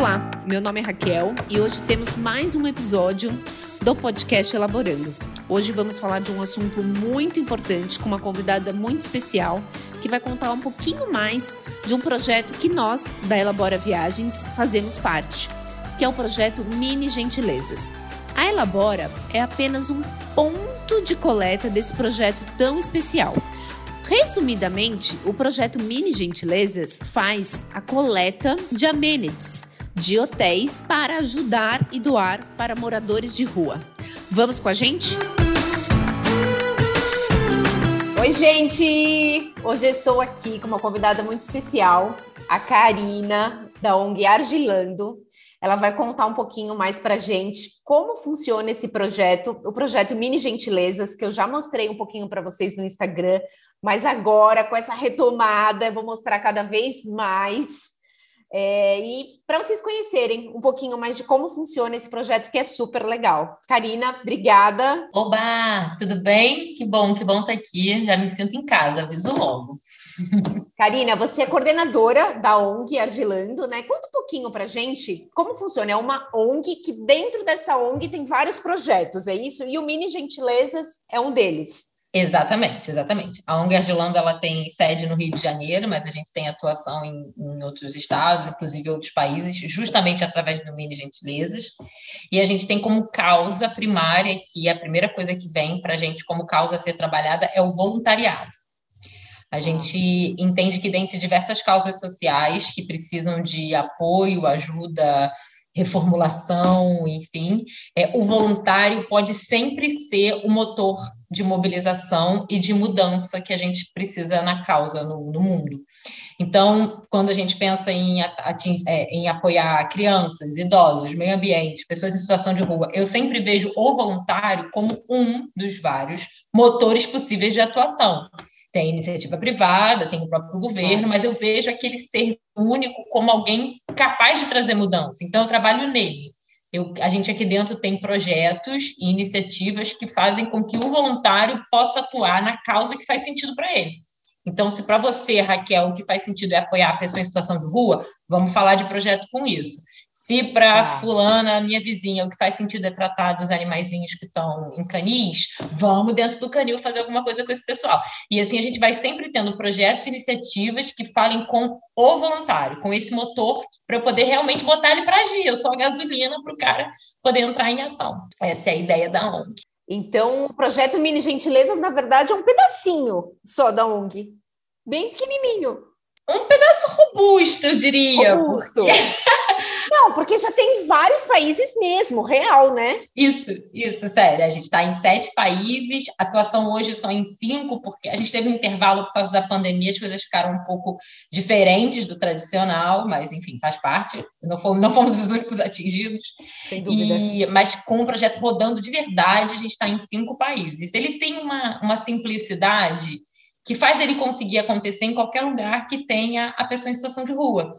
Olá, meu nome é Raquel e hoje temos mais um episódio do podcast Elaborando. Hoje vamos falar de um assunto muito importante com uma convidada muito especial que vai contar um pouquinho mais de um projeto que nós, da Elabora Viagens, fazemos parte, que é o projeto Mini Gentilezas. A Elabora é apenas um ponto de coleta desse projeto tão especial. Resumidamente, o projeto Mini Gentilezas faz a coleta de amenities de hotéis para ajudar e doar para moradores de rua. Vamos com a gente? Oi, gente! Hoje estou aqui com uma convidada muito especial, a Karina, da ONG Argilando. Ela vai contar um pouquinho mais para gente como funciona esse projeto, o projeto Mini Gentilezas, que eu já mostrei um pouquinho para vocês no Instagram, mas agora, com essa retomada, eu vou mostrar cada vez mais é, e para vocês conhecerem um pouquinho mais de como funciona esse projeto, que é super legal. Karina, obrigada. Oba, tudo bem? Que bom, que bom estar tá aqui. Já me sinto em casa, aviso logo. Karina, você é coordenadora da ONG Argilando, né? Conta um pouquinho para gente como funciona. É uma ONG que dentro dessa ONG tem vários projetos, é isso? E o Mini Gentilezas é um deles. Exatamente, exatamente. A ONG Argilando ela tem sede no Rio de Janeiro, mas a gente tem atuação em, em, outros estados, inclusive outros países, justamente através do Mini Gentilezas. E a gente tem como causa primária, que a primeira coisa que vem para a gente como causa a ser trabalhada é o voluntariado. A gente entende que, dentre diversas causas sociais que precisam de apoio, ajuda, reformulação, enfim, é, o voluntário pode sempre ser o motor de mobilização e de mudança que a gente precisa na causa no, no mundo. Então, quando a gente pensa em, é, em apoiar crianças, idosos, meio ambiente, pessoas em situação de rua, eu sempre vejo o voluntário como um dos vários motores possíveis de atuação. Tem iniciativa privada, tem o próprio governo, mas eu vejo aquele ser único como alguém capaz de trazer mudança. Então, eu trabalho nele. Eu, a gente aqui dentro tem projetos e iniciativas que fazem com que o voluntário possa atuar na causa que faz sentido para ele. Então, se para você, Raquel, o que faz sentido é apoiar a pessoa em situação de rua, vamos falar de projeto com isso. Se para ah. fulana, minha vizinha, o que faz sentido é tratar dos animaizinhos que estão em canis, vamos dentro do canil fazer alguma coisa com esse pessoal. E assim a gente vai sempre tendo projetos e iniciativas que falem com o voluntário, com esse motor, para eu poder realmente botar ele para agir. Eu sou a gasolina para o cara poder entrar em ação. Essa é a ideia da ONG. Então, o projeto Mini Gentilezas, na verdade, é um pedacinho só da ONG. Bem pequenininho. Um pedaço robusto, eu diria. Robusto. Porque... Não, porque já tem vários países mesmo, real, né? Isso, isso, sério. A gente está em sete países, atuação hoje só em cinco, porque a gente teve um intervalo por causa da pandemia, as coisas ficaram um pouco diferentes do tradicional, mas enfim, faz parte. Não fomos, não fomos os únicos atingidos. Sem dúvida. E, mas com o projeto rodando de verdade, a gente está em cinco países. Ele tem uma, uma simplicidade que faz ele conseguir acontecer em qualquer lugar que tenha a pessoa em situação de rua.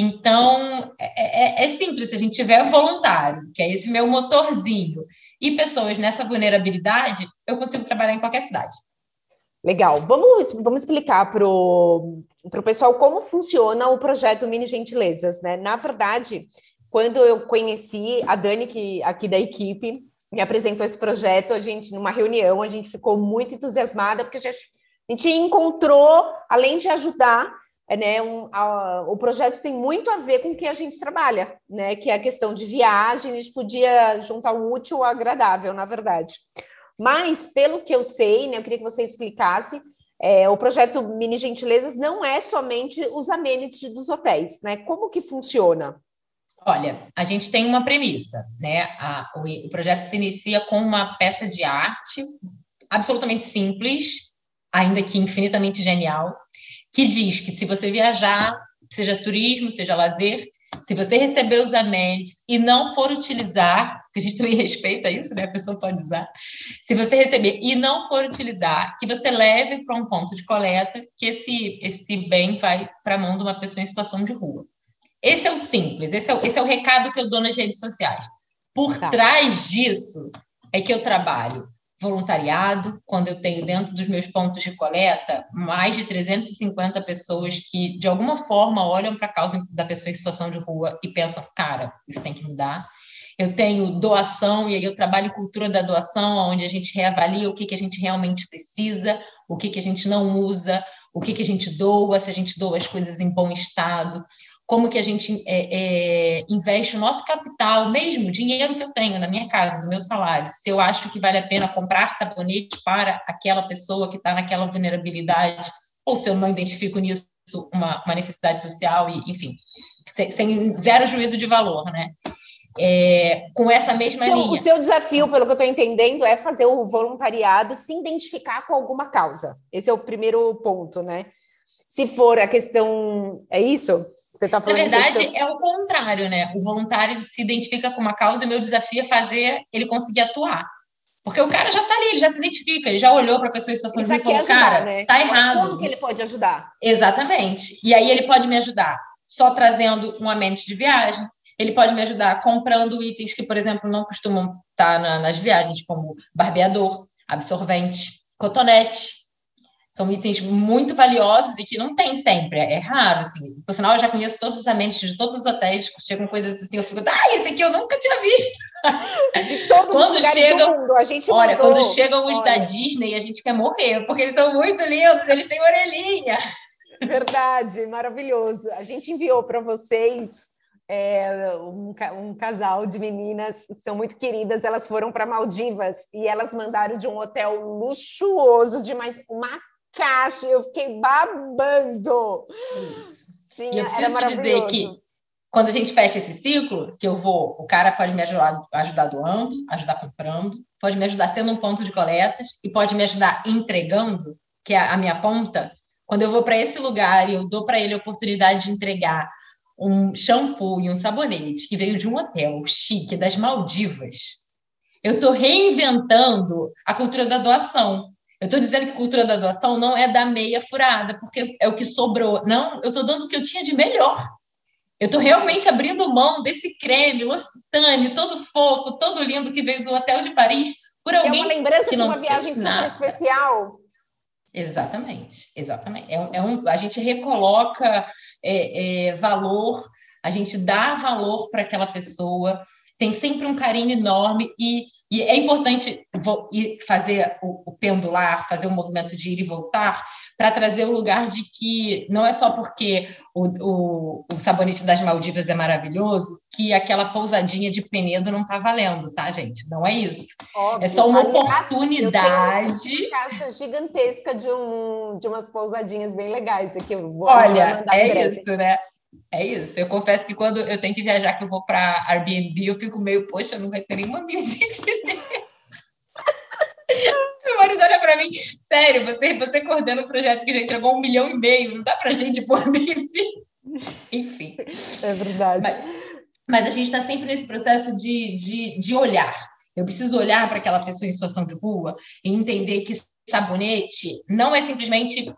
Então, é, é, é, simples, se a gente tiver voluntário, que é esse meu motorzinho, e pessoas nessa vulnerabilidade, eu consigo trabalhar em qualquer cidade. Legal. Vamos, vamos explicar para o pessoal como funciona o projeto Mini Gentilezas, né? Na verdade, quando eu conheci a Dani, que, aqui da equipe, me apresentou esse projeto, a gente, numa reunião, a gente ficou muito entusiasmada, porque a gente encontrou, além de ajudar, é, né, um, a, o projeto tem muito a ver com o que a gente trabalha, né, que é a questão de viagem, a gente podia juntar o útil ao agradável, na verdade. Mas, pelo que eu sei, né, eu queria que você explicasse, é, o projeto Mini Gentilezas não é somente os amenities dos hotéis, né? Como que funciona? Olha, a gente tem uma premissa, né? A, o, o projeto se inicia com uma peça de arte absolutamente simples, ainda que infinitamente genial, que diz que se você viajar, seja turismo, seja lazer, se você receber os amenities e não for utilizar, porque a gente também respeita isso, né? A pessoa pode usar. Se você receber e não for utilizar, que você leve para um ponto de coleta, que esse, esse bem vai para a mão de uma pessoa em situação de rua. Esse é o simples, esse é o, esse é o recado que eu dou nas redes sociais. Por tá. trás disso é que eu trabalho voluntariado, quando eu tenho dentro dos meus pontos de coleta mais de 350 pessoas que, de alguma forma, olham para a causa da pessoa em situação de rua e pensam, cara, isso tem que mudar. Eu tenho doação, e aí eu trabalho cultura da doação, onde a gente reavalia o que, que a gente realmente precisa, o que, que a gente não usa, o que, que a gente doa, se a gente doa as coisas em bom estado, como que a gente é, é, investe o nosso capital, mesmo o dinheiro que eu tenho na minha casa, do meu salário, se eu acho que vale a pena comprar sabonete para aquela pessoa que está naquela vulnerabilidade, ou se eu não identifico nisso uma, uma necessidade social, e enfim, sem, sem, zero juízo de valor, né? É, com essa mesma então, linha. O seu desafio, pelo que eu estou entendendo, é fazer o voluntariado se identificar com alguma causa. Esse é o primeiro ponto, né? Se for a questão. É isso? Você tá falando Na verdade, questão... é o contrário, né? O voluntário se identifica com uma causa e o meu desafio é fazer ele conseguir atuar. Porque o cara já está ali, ele já se identifica, ele já olhou para a pessoa em situação de e falou, ajudar, cara, né? tá errado. Como que ele pode ajudar? Exatamente. E aí ele pode me ajudar só trazendo um mente de viagem, ele pode me ajudar comprando itens que, por exemplo, não costumam estar tá na, nas viagens, como barbeador, absorvente, cotonete, são itens muito valiosos e que não tem sempre, é raro, assim. Por sinal, eu já conheço todos os ambientes de todos os hotéis, chegam coisas assim, eu fico, ah, esse aqui eu nunca tinha visto. De todos quando os chegam, do mundo, a gente Olha, mandou, quando chegam os olha. da Disney, a gente quer morrer, porque eles são muito lindos, eles têm orelhinha. Verdade, maravilhoso. A gente enviou para vocês é, um, um, casal de meninas que são muito queridas, elas foram para Maldivas e elas mandaram de um hotel luxuoso, de mais uma caixa, eu fiquei babando. Isso. Tinha, e eu preciso te dizer que quando a gente fecha esse ciclo, que eu vou, o cara pode me ajudar, ajudar doando, ajudar comprando, pode me ajudar sendo um ponto de coletas e pode me ajudar entregando, que é a minha ponta. Quando eu vou para esse lugar e eu dou para ele a oportunidade de entregar um shampoo e um sabonete que veio de um hotel chique das Maldivas, eu estou reinventando a cultura da doação. Eu estou dizendo que cultura da doação não é da meia furada, porque é o que sobrou. Não, eu estou dando o que eu tinha de melhor. Eu estou realmente abrindo mão desse creme L'Occitane, todo fofo, todo lindo, que veio do Hotel de Paris, por alguém. É uma lembrança de uma viagem super nada. especial. Exatamente, exatamente. É é um, a gente recoloca é, é, valor, a gente dá valor para aquela pessoa, tem sempre um carinho enorme e, e é importante fazer o, o, pendular, fazer o movimento de ir e voltar, para trazer o lugar de que não é só porque o, o, o, sabonete das Maldivas é maravilhoso que aquela pousadinha de Penedo não está valendo, tá, gente? Não é isso. Óbvio. É só uma oportunidade. Eu caixa gigantesca de, um, de umas pousadinhas bem legais aqui. Olha, é isso, né? É isso. Eu confesso que quando eu tenho que viajar, que eu vou para Airbnb, eu fico meio, poxa, não vai ter nenhuma mídia de Meu marido olha para mim, sério, você, você coordena um projeto que já entregou um milhão e meio, não dá para gente pôr Airbnb. Enfim. É verdade. Mas, mas a gente está sempre nesse processo de, de, de olhar. Eu preciso olhar para aquela pessoa em situação de rua e entender que sabonete não é simplesmente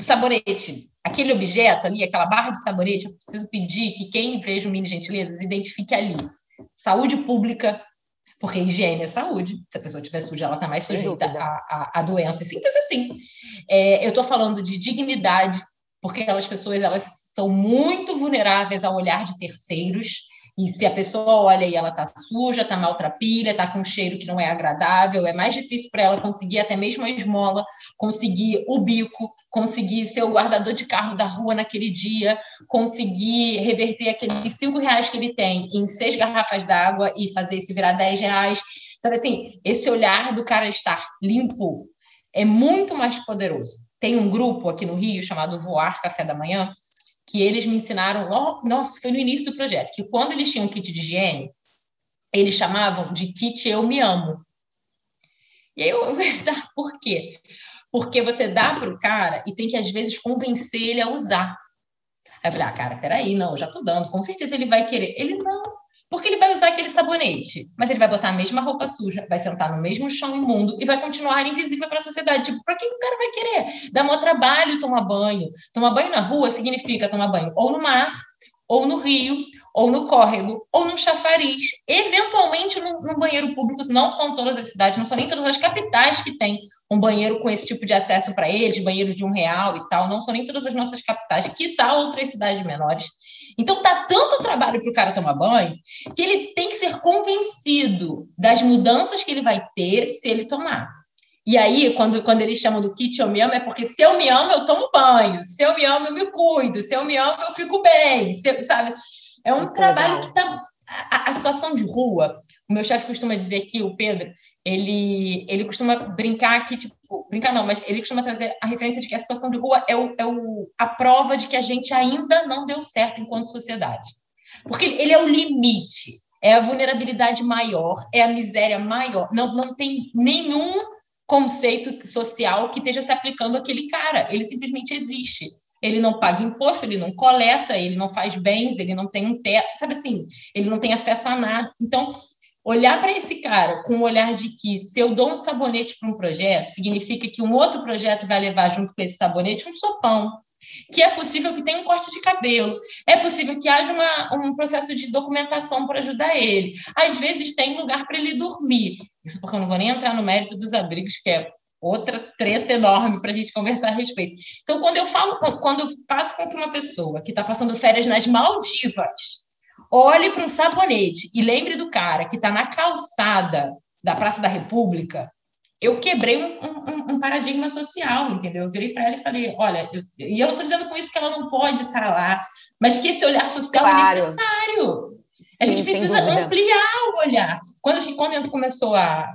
sabonete aquele objeto ali, aquela barra de sabonete, eu preciso pedir que quem veja o Mini Gentilezas identifique ali. Saúde pública, porque higiene é saúde. Se a pessoa estiver suja, ela está mais sujeita à, à, doença. É simples assim. É, eu estou falando de dignidade, porque aquelas pessoas elas são muito vulneráveis ao olhar de terceiros e se a pessoa olha e ela está suja, está maltrapilha, está com um cheiro que não é agradável, é mais difícil para ela conseguir até mesmo a esmola, conseguir o bico, conseguir ser o guardador de carro da rua naquele dia, conseguir reverter aqueles cinco reais que ele tem em seis garrafas d'água e fazer isso virar dez reais. Sabe assim, esse olhar do cara estar limpo é muito mais poderoso. Tem um grupo aqui no Rio chamado Voar Café da Manhã, que eles me ensinaram, logo, nossa, foi no início do projeto, que quando eles tinham kit de higiene, eles chamavam de kit Eu Me Amo. E aí eu, tá, por quê? Porque você dá para o cara e tem que, às vezes, convencer ele a usar. Aí eu falei, ah, cara, peraí, não, já tô dando, com certeza ele vai querer. Ele não, porque ele vai usar aquele sabonete, mas ele vai botar a mesma roupa suja, vai sentar no mesmo chão imundo e vai continuar invisível para a sociedade. Tipo, para que o cara vai querer? Dá maior trabalho tomar banho. Tomar banho na rua significa tomar banho ou no mar, ou no rio, ou no córrego, ou no chafariz, eventualmente no, banheiro público. Não são todas as cidades, não são nem todas as capitais que têm um banheiro com esse tipo de acesso para eles, banheiros de um real e tal. Não são nem todas as nossas capitais, quiçá outras cidades menores. Então, dá tanto trabalho para o cara tomar banho que ele tem que ser convencido das mudanças que ele vai ter se ele tomar. E aí, quando, quando eles chamam do kit eu me amo, é porque se eu me amo, eu tomo banho. Se eu me amo, eu me cuido. Se eu me amo, eu fico bem. Se, sabe? É um trabalho que está. A, a, situação de rua, o meu chefe costuma dizer que o Pedro, ele, ele costuma brincar que, tipo, brincar não, mas ele costuma trazer a referência de que a situação de rua é, o, é o, a prova de que a gente ainda não deu certo enquanto sociedade. Porque ele é o limite, é a vulnerabilidade maior, é a miséria maior. Não, não tem nenhum conceito social que esteja se aplicando àquele cara. Ele simplesmente existe. Ele não paga imposto, ele não coleta, ele não faz bens, ele não tem um teto, sabe assim? Ele não tem acesso a nada. Então, olhar para esse cara com o olhar de que se eu dou um sabonete para um projeto, significa que um outro projeto vai levar junto com esse sabonete um sopão, que é possível que tenha um corte de cabelo, é possível que haja uma, um processo de documentação para ajudar ele. Às vezes tem lugar para ele dormir. Isso porque eu não vou nem entrar no mérito dos abrigos, que é outra treta enorme para a gente conversar a respeito. Então, quando eu falo, quando eu passo com uma pessoa que está passando férias nas Maldivas, olhe para um sabonete e lembre do cara que está na calçada da Praça da República, eu quebrei um, um, um, paradigma social, entendeu? Eu virei para ela e falei, olha, eu, e eu não estou dizendo com isso que ela não pode estar lá, mas que esse olhar social é claro. é necessário. A Sim, gente precisa ampliar o olhar. Quando a gente, quando a gente começou a...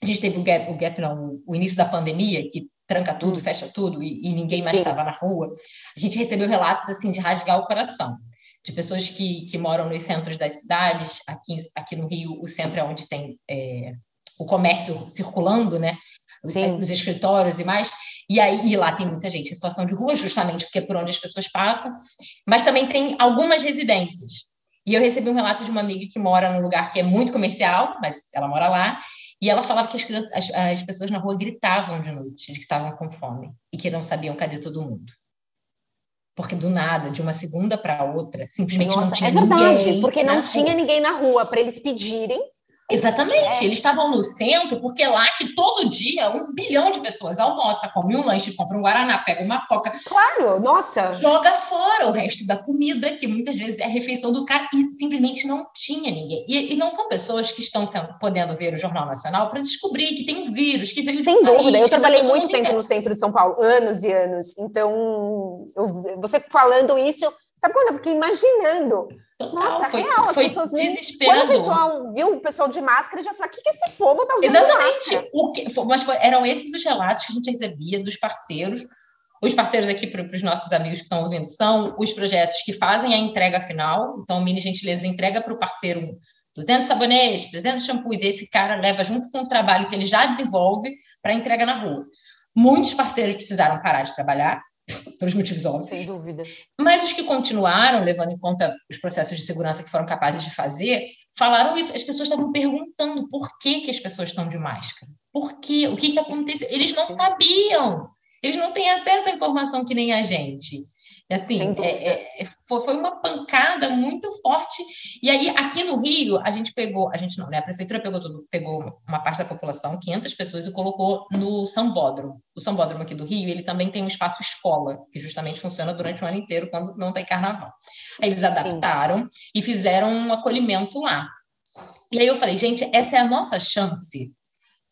A gente teve o gap, o gap não, o início da pandemia, que tranca tudo, hum. fecha tudo, e, e ninguém mais estava na rua, a gente recebeu relatos, assim, de rasgar o coração de pessoas que, que moram nos centros das cidades. Aqui, aqui no Rio, o centro é onde tem é, o comércio circulando, né? Sim. Os escritórios e mais. E aí e lá tem muita gente em situação de rua, justamente porque é por onde as pessoas passam. Mas também tem algumas residências. E eu recebi um relato de uma amiga que mora num lugar que é muito comercial, mas ela mora lá. E ela falava que as, crianças, as, as pessoas na rua gritavam de noite, de que estavam com fome e que não sabiam cadê todo mundo porque do nada, de uma segunda para outra, simplesmente Nossa, não tinha ninguém. É verdade, ninguém porque não tinha ninguém na rua para eles pedirem Exatamente, é. eles estavam no centro porque é lá que todo dia um bilhão de pessoas almoça, come um lanche, compra um guaraná, pega uma coca. Claro, nossa. Joga fora o resto da comida, que muitas vezes é a refeição do cara, e simplesmente não tinha ninguém. E, e não são pessoas que estão sendo, podendo ver o Jornal Nacional para descobrir que tem um vírus, que veio Sem dúvida, país, eu trabalhei muito tempo no centro de São Paulo, anos e anos. Então, eu, você falando isso, sabe quando eu fiquei imaginando? Total, Nossa, foi, real, as foi pessoas desesperador. Quando o pessoal viu o pessoal de máscara, já falou: o que, que esse povo está usando Exatamente. O que, mas foi, eram esses os relatos que a gente recebia dos parceiros. Os parceiros aqui para os nossos amigos que estão ouvindo são os projetos que fazem a entrega final. Então, o Mini Gentileza entrega para o parceiro 200 sabonetes, 300 shampoos, e esse cara leva junto com o trabalho que ele já desenvolve para entrega na rua. Muitos parceiros precisaram parar de trabalhar, pelos motivos óbvios. Sem dúvida. Mas os que continuaram, levando em conta os processos de segurança que foram capazes de fazer, falaram isso. As pessoas estavam perguntando por que, que as pessoas estão de máscara. Por quê? O que, que aconteceu? Eles não sabiam. Eles não têm acesso à informação que nem a gente. Assim, é, é, foi, foi uma pancada muito forte. E aí, aqui no Rio, a gente pegou, a gente não, né? A prefeitura pegou tudo, pegou uma parte da população, 500 pessoas, e colocou no Sambódromo. O Sambódromo aqui do Rio, ele também tem um espaço escola, que justamente funciona durante o ano inteiro, quando não tem carnaval. Aí eles adaptaram Sim. e fizeram um acolhimento lá. E aí eu falei, gente, essa é a nossa chance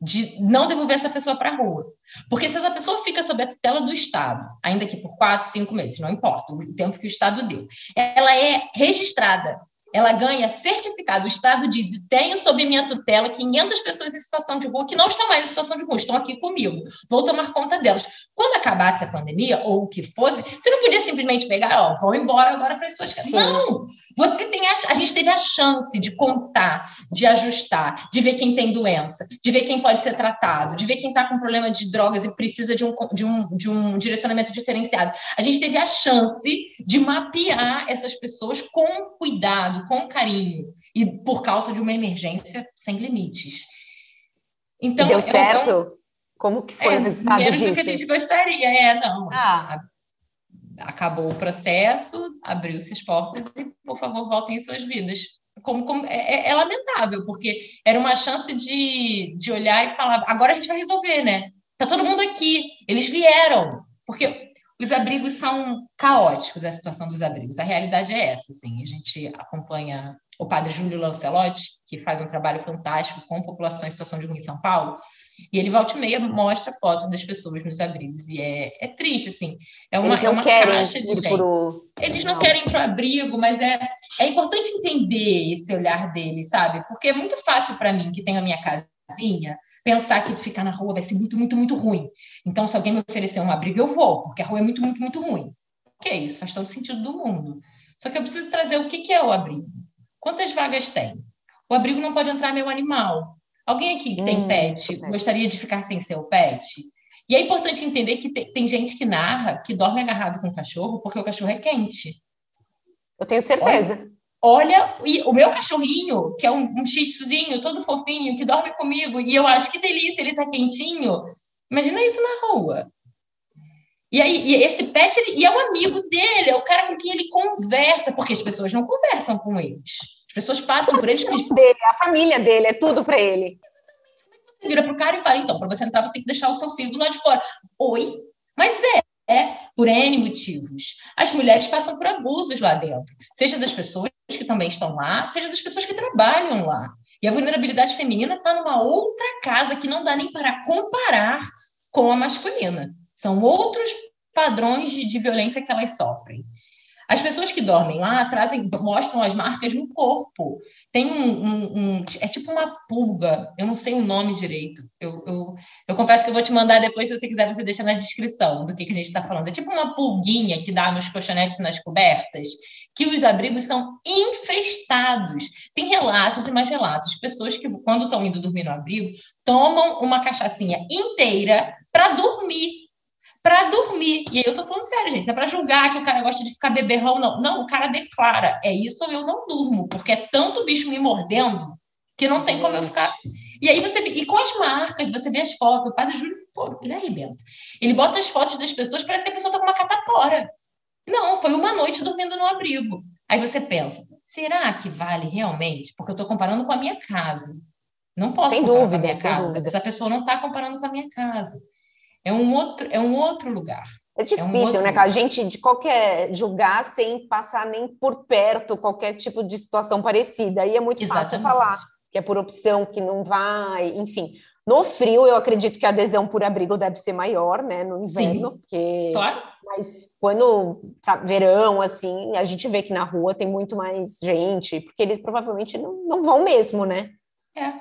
de não devolver essa pessoa para a rua. Porque se essa pessoa fica sob a tutela do Estado, ainda que por quatro, cinco meses, não importa, o tempo que o Estado deu, ela é registrada ela ganha certificado. O Estado diz: tenho sob minha tutela 500 pessoas em situação de rua que não estão mais em situação de rua, estão aqui comigo, vou tomar conta delas. Quando acabasse a pandemia, ou o que fosse, você não podia simplesmente pegar, ó, vou embora agora para as suas casas. Não! Você tem a, a gente teve a chance de contar, de ajustar, de ver quem tem doença, de ver quem pode ser tratado, de ver quem está com problema de drogas e precisa de um, de, um, de um direcionamento diferenciado. A gente teve a chance de mapear essas pessoas com cuidado, com carinho, e por causa de uma emergência sem limites. Então, deu certo? Como que foi é, o resultado menos disso? do que a gente gostaria, é, não. Ah. Acabou o processo, abriu-se as portas e, por favor, voltem em suas vidas. Como, como é, é, é, lamentável, porque era uma chance de, de olhar e falar: agora a gente vai resolver, né? Tá todo mundo aqui, eles vieram. Porque os abrigos são caóticos, a situação dos abrigos. A realidade é essa, assim. A gente acompanha o padre Júlio Lancelotti, que faz um trabalho fantástico com população em situação de rua em São Paulo, e ele volta e meia mostra fotos das pessoas nos abrigos, e é, é triste, assim. É uma, é uma caixa de gente. Pro... Eles não, não, querem ir para o abrigo, mas é, é importante entender esse olhar deles, sabe? Porque é muito fácil para mim, que tenho a minha casinha, pensar que ficar na rua vai ser muito, muito, muito ruim. Então, se alguém me oferecer um abrigo, eu vou, porque a rua é muito, muito, muito ruim. Que é isso, faz todo sentido do mundo. Só que eu preciso trazer o que, que é o abrigo. Quantas vagas tem? O abrigo não pode entrar meu animal. Alguém aqui que tem hum, pet gostaria de ficar sem seu pet? E é importante entender que tem, tem, gente que narra que dorme agarrado com o cachorro porque o cachorro é quente. Eu tenho certeza. Olha, olha o meu cachorrinho, que é um, um shih tzuzinho, todo fofinho, que dorme comigo, e eu acho que delícia, ele tá quentinho. Imagina isso na rua. E aí, e esse pet, ele, e é um amigo dele, é o cara com quem ele conversa, porque as pessoas não conversam com eles pessoas passam por eles. Porque... Dele, a família dele, é tudo para ele. Você vira pro cara e fala, então, para você entrar, você tem que deixar o seu filho lá de fora. Oi? Mas é, é por N motivos. As mulheres passam por abusos lá dentro, seja das pessoas que também estão lá, seja das pessoas que trabalham lá. E a vulnerabilidade feminina está numa outra casa que não dá nem para comparar com a masculina. São outros padrões de, de violência que elas sofrem. As pessoas que dormem lá trazem, mostram as marcas no corpo. Tem um, um, um, É tipo uma pulga, eu não sei o nome direito. Eu, eu, eu, confesso que eu vou te mandar depois, se você quiser, você deixa na descrição do que, que a gente está falando. É tipo uma pulguinha que dá nos colchonetes e nas cobertas, que os abrigos são infestados. Tem relatos e mais relatos de pessoas que, quando estão indo dormir no abrigo, tomam uma cachaçinha inteira para dormir para dormir. E aí eu tô falando sério, gente, não é para julgar que o cara gosta de ficar beberrão, não. Não, o cara declara, é isso ou eu não durmo, porque é tanto bicho me mordendo que não tem como eu ficar. E aí você e com as marcas, você vê as fotos, o padre Júlio, pô, ele arrebenta. Ele bota as fotos das pessoas, parece que a pessoa tá com uma catapora. Não, foi uma noite dormindo no abrigo. Aí você pensa, será que vale realmente? Porque eu estou comparando com a minha casa. Não posso sem comparar dúvida, com a minha sem casa. Dúvida. Essa pessoa não está comparando com a minha casa. É um outro, é um outro lugar. É difícil, é um né? A gente de qualquer julgar sem passar nem por perto qualquer tipo de situação parecida. Aí é muito Exatamente. fácil falar que é por opção, que não vai, enfim. No frio, eu acredito que a adesão por abrigo deve ser maior, né? No inverno, Sim. porque. Claro. Mas quando tá verão, assim, a gente vê que na rua tem muito mais gente, porque eles provavelmente não, não vão mesmo, né? É.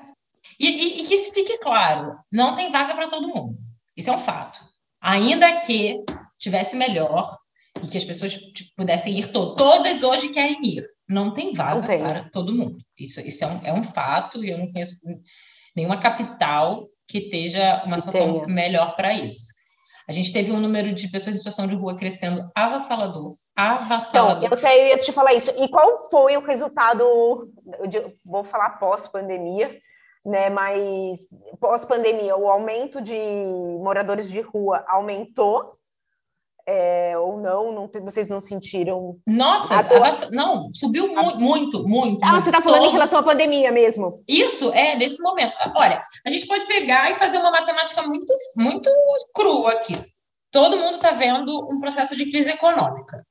E, e, e que se fique claro, não tem vaga para todo mundo. Isso é um fato. Ainda que tivesse melhor e que as pessoas pudessem ir to todas hoje querem ir. Não tem vaga não tem. para todo mundo. Isso, isso é, um, é um fato e eu não conheço nenhuma capital que esteja uma situação tenha. melhor para isso. A gente teve um número de pessoas em situação de rua crescendo avassalador. Avassalador. Então, eu até ia te falar isso. E qual foi o resultado? vou falar pós-pandemia, né? Mas pós-pandemia, o aumento de moradores de rua aumentou é, ou não, não? Vocês não sentiram? Nossa, tua... não, subiu mu muito, muito. Ah, muito. você está falando Todo... em relação à pandemia mesmo? Isso, é, nesse momento. Olha, a gente pode pegar e fazer uma matemática muito, muito crua aqui. Todo mundo está vendo um processo de crise econômica.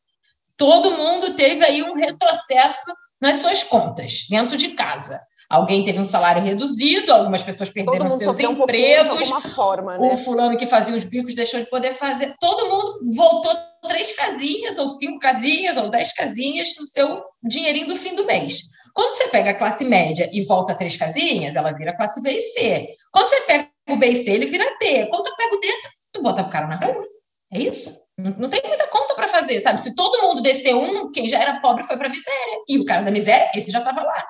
Todo mundo teve aí um retrocesso nas suas contas, dentro de casa. Alguém teve um salário reduzido, algumas pessoas perderam seus empregos. Um forma, né? O fulano que fazia os bicos deixou de poder fazer. Todo mundo voltou três casinhas, ou cinco casinhas, ou dez casinhas no seu dinheirinho do fim do mês. Quando você pega a classe média e volta três casinhas, ela vira classe B e C. Quando você pega o B e C, ele vira D. Quando tu pega o D, tu bota o cara na rua. É isso. Não, não tem muita conta para fazer, sabe? Se todo mundo descer um, quem já era pobre foi para miséria. E o cara da miséria, esse já estava lá.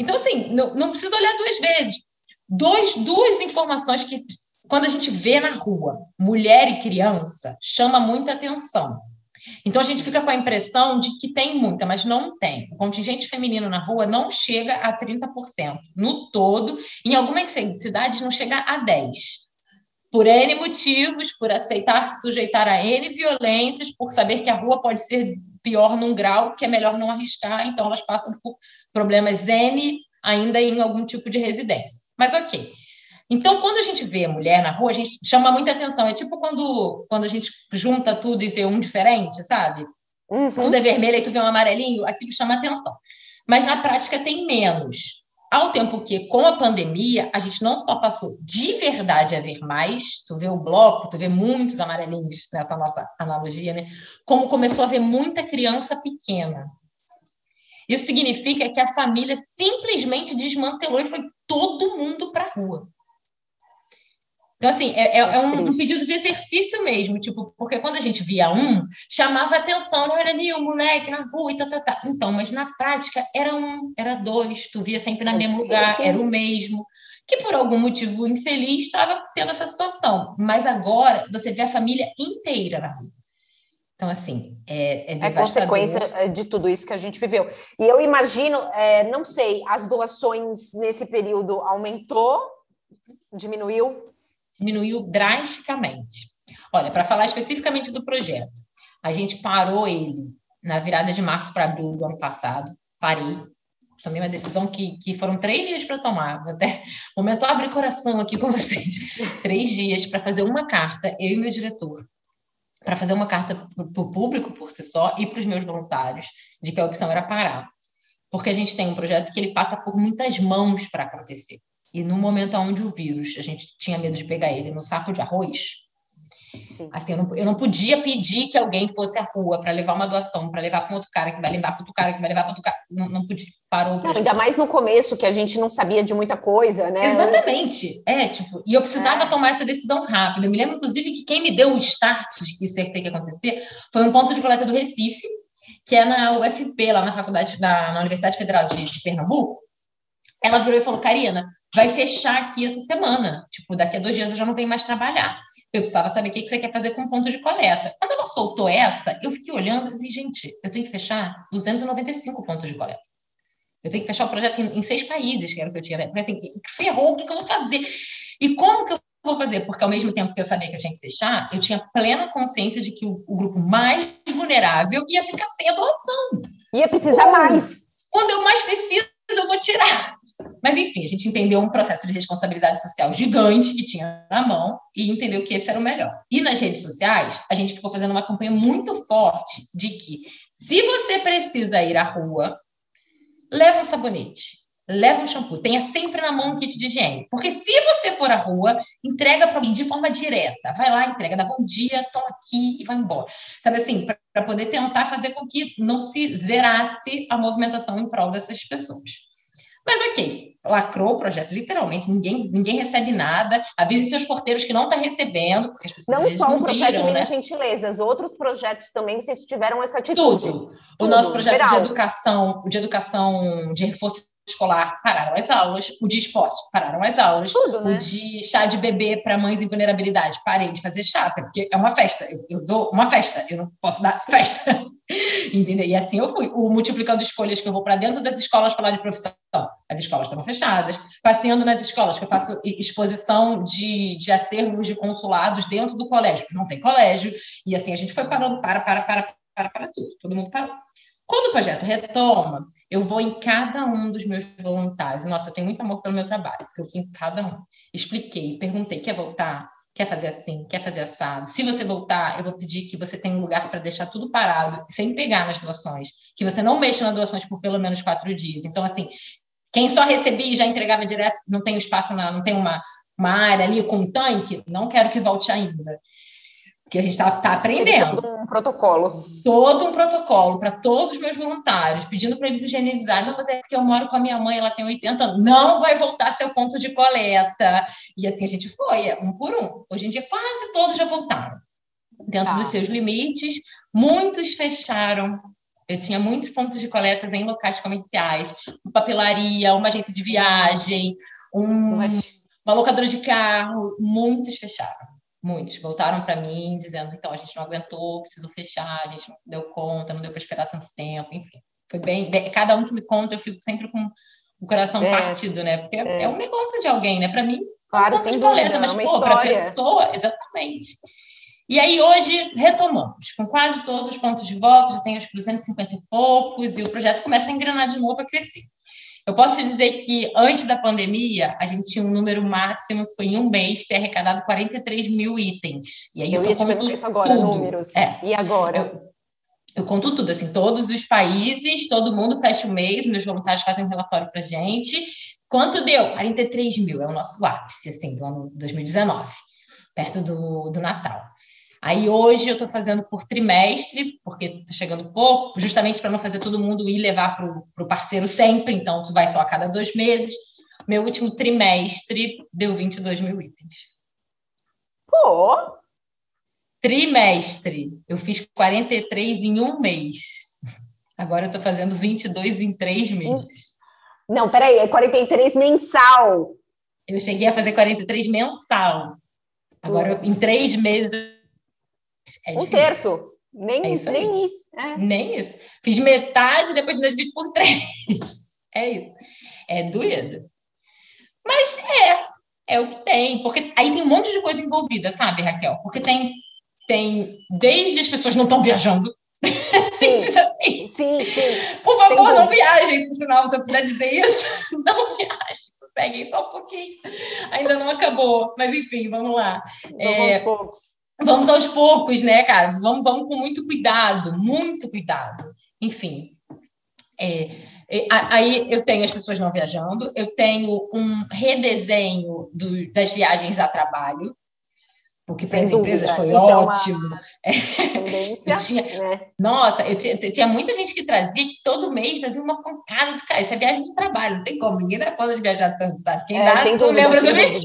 Então, assim, não, não precisa olhar duas vezes. Dois, duas informações que, quando a gente vê na rua, mulher e criança, chama muita atenção. Então, a gente fica com a impressão de que tem muita, mas não tem. O contingente feminino na rua não chega a 30%. No todo, em algumas cidades, não chega a 10%. por N motivos, por aceitar se sujeitar a N violências, por saber que a rua pode ser pior num grau que é melhor não arriscar, então elas passam por problemas N ainda em algum tipo de residência. Mas ok. Então, quando a gente vê mulher na rua, a gente chama muita atenção. É tipo quando, quando a gente junta tudo e vê um diferente, sabe? Uhum. Tudo é vermelho e tu vê um amarelinho, aquilo chama atenção. Mas na prática tem menos. Ao tempo que, com a pandemia, a gente não só passou de verdade a ver mais, tu vê o bloco, tu vê muitos amarelinhos nessa nossa analogia, né? Como começou a ver muita criança pequena. Isso significa que a família simplesmente desmantelou e foi todo mundo para a rua. Então, assim, é, é, é um, um, pedido de exercício mesmo, tipo, porque quando a gente via um, chamava atenção, não era nem o moleque na rua e tá, tá, tá. Então, mas na prática era um, era dois, tu via sempre no é mesmo lugar, era o mesmo, que por algum motivo infeliz estava tendo essa situação. Mas agora você vê a família inteira na rua. Então, assim, é, é, é consequência é, de tudo isso que a gente viveu. E eu imagino, é, não sei, as doações nesse período aumentou, diminuiu? Diminuiu drasticamente. Olha, para falar especificamente do projeto, a gente parou ele na virada de março para abril do ano passado. Parei. Tomei uma decisão que, que foram três dias para tomar. Vou até momento abre coração aqui com vocês. três dias para fazer uma carta, eu e meu diretor, para fazer uma carta para o público por si só e para os meus voluntários, de que a opção era parar. Porque a gente tem um projeto que ele passa por muitas mãos para acontecer. E no momento onde o vírus, a gente tinha medo de pegar ele no saco de arroz, Sim. Assim, eu não, eu não podia pedir que alguém fosse à rua para levar uma doação, para levar para um outro cara, que vai levar para outro cara, que vai levar para outro cara. Não, não podia. Parou. Não, ainda mais no começo, que a gente não sabia de muita coisa, né? Exatamente. É, tipo, e eu precisava é. tomar essa decisão rápido. Eu me lembro, inclusive, que quem me deu o start de que isso ia ter que acontecer foi um ponto de coleta do Recife, que é na UFP, lá na faculdade, na, na Universidade Federal de, de Pernambuco. Ela virou e falou, Karina, vai fechar aqui essa semana. Tipo, daqui a dois dias eu já não venho mais trabalhar. Eu precisava saber o que você quer fazer com o ponto de coleta. Quando ela soltou essa, eu fiquei olhando e vi, gente, eu tenho que fechar 295 pontos de coleta. Eu tenho que fechar o projeto em, em seis países, que era o que eu tinha. Né? Porque assim, ferrou, o que, que eu vou fazer? E como que eu vou fazer? Porque ao mesmo tempo que eu sabia que eu tinha que fechar, eu tinha plena consciência de que o, o grupo mais vulnerável ia ficar sem a doação. Ia precisar mais. Quando eu mais preciso, eu vou tirar. Mas, enfim, a gente entendeu um processo de responsabilidade social gigante que tinha na mão e entendeu que esse era o melhor. E nas redes sociais, a gente ficou fazendo uma campanha muito forte de que, se você precisa ir à rua, leva um sabonete, leva um shampoo, tenha sempre na mão um kit de higiene. Porque se você for à rua, entrega para alguém de forma direta. Vai lá, entrega, dá bom dia, toma aqui e vai embora. Sabe assim, para poder tentar fazer com que não se zerasse a movimentação em prol dessas pessoas. Mas ok, lacrou o projeto, literalmente, ninguém, ninguém recebe nada. Avise seus porteiros que não está recebendo, porque as pessoas não só o projeto viram, né? Gentilezas, outros projetos também vocês tiveram essa atitude. Tudo. Tudo o nosso projeto geral. de educação, de educação de reforço escolar pararam as aulas, o de esporte pararam as aulas, Tudo, né? o de chá de bebê para mães em vulnerabilidade, parei de fazer chá, porque é uma festa, eu, eu dou uma festa, eu não posso dar Sim. festa. Entendeu? E assim eu fui. O multiplicando escolhas que eu vou para dentro das escolas falar de profissão. As escolas estavam fechadas. Passeando nas escolas, que eu faço exposição de, de acervos de consulados dentro do colégio. Não tem colégio. E assim a gente foi parando, para, para, para, para, para tudo. Todo mundo parou. Quando o projeto retoma, eu vou em cada um dos meus voluntários. Nossa, eu tenho muito amor pelo meu trabalho, porque eu fui em cada um. Expliquei, perguntei: quer voltar? Quer fazer assim? Quer fazer assado? Se você voltar, eu vou pedir que você tenha um lugar para deixar tudo parado, sem pegar nas doações. Que você não mexa nas doações por pelo menos quatro dias. Então, assim, quem só recebia e já entregava direto, não tem espaço, na, não tem uma, uma área ali com um tanque, não quero que volte ainda que a gente está tá aprendendo. Todo um protocolo. Todo um protocolo para todos os meus voluntários, pedindo para eles higienizarem. Não, mas é porque eu moro com a minha mãe, ela tem 80 anos. Não vai voltar seu ponto de coleta. E assim a gente foi, um por um. Hoje em dia, quase todos já voltaram. Dentro tá. dos seus limites. Muitos fecharam. Eu tinha muitos pontos de coleta em locais comerciais, uma papelaria, uma agência de viagem, um, uma locadora de carro. Muitos fecharam Muitos voltaram para mim dizendo: então, a gente não aguentou, preciso fechar, a gente não deu conta, não deu para esperar tanto tempo, enfim. Foi bem. Cada um que me conta, eu fico sempre com o coração é, partido, né? Porque é. é um negócio de alguém, né? Para mim, Claro, sem dúvida, coleta, mas, é pô, história. pessoa, exatamente. E aí, hoje, retomamos, com quase todos os pontos de volta, já tem os 250 e poucos, e o projeto começa a engrenar de novo, a crescer. Eu posso dizer que, antes da pandemia, a gente tinha um número máximo, que foi em um mês, ter arrecadado 43 mil itens. E aí, eu ia te perguntar isso agora, tudo. números. É. E agora? Eu, eu conto tudo, assim, todos os países, todo mundo fecha o mês, meus voluntários fazem um relatório para gente. Quanto deu? 43 mil, é o nosso ápice, assim, do ano 2019, perto do, do Natal. Aí hoje eu estou fazendo por trimestre, porque está chegando pouco, justamente para não fazer todo mundo ir levar para o parceiro sempre, então tu vai só a cada dois meses. Meu último trimestre deu 22 mil itens. Pô! Trimestre. Eu fiz 43 em um mês. Agora eu estou fazendo 22 em três meses. Não, peraí, é 43 mensal. Eu cheguei a fazer 43 mensal. Agora, em três meses, é um terço. Nem, é isso nem isso. É. Nem isso. Fiz metade, depois ainda divido por três. É isso. É doído. Mas é, é o que tem. Porque aí tem um monte de coisa envolvida, sabe, Raquel? Porque tem, tem desde as pessoas não estão viajando. Sim, assim. sim, sim. Por favor, não viajem, por sinal, se eu puder dizer isso. Não viajem, sosseguem só um pouquinho. Ainda não acabou, mas enfim, vamos lá. Vamos é, aos poucos vamos aos poucos, né, cara? Vamos, vamos com muito cuidado, muito cuidado. Enfim. É, é, aí eu tenho as pessoas não viajando, eu tenho um redesenho do, das viagens a trabalho, porque para as empresas foi Isso ótimo. É tinha, né? Nossa, eu tinha muita gente que trazia que todo mês trazia uma pancada de cara. Isso é viagem de trabalho, não tem como, ninguém dá conta de viajar tanto, sabe? Quem é, dá, dúvida, lembra do mês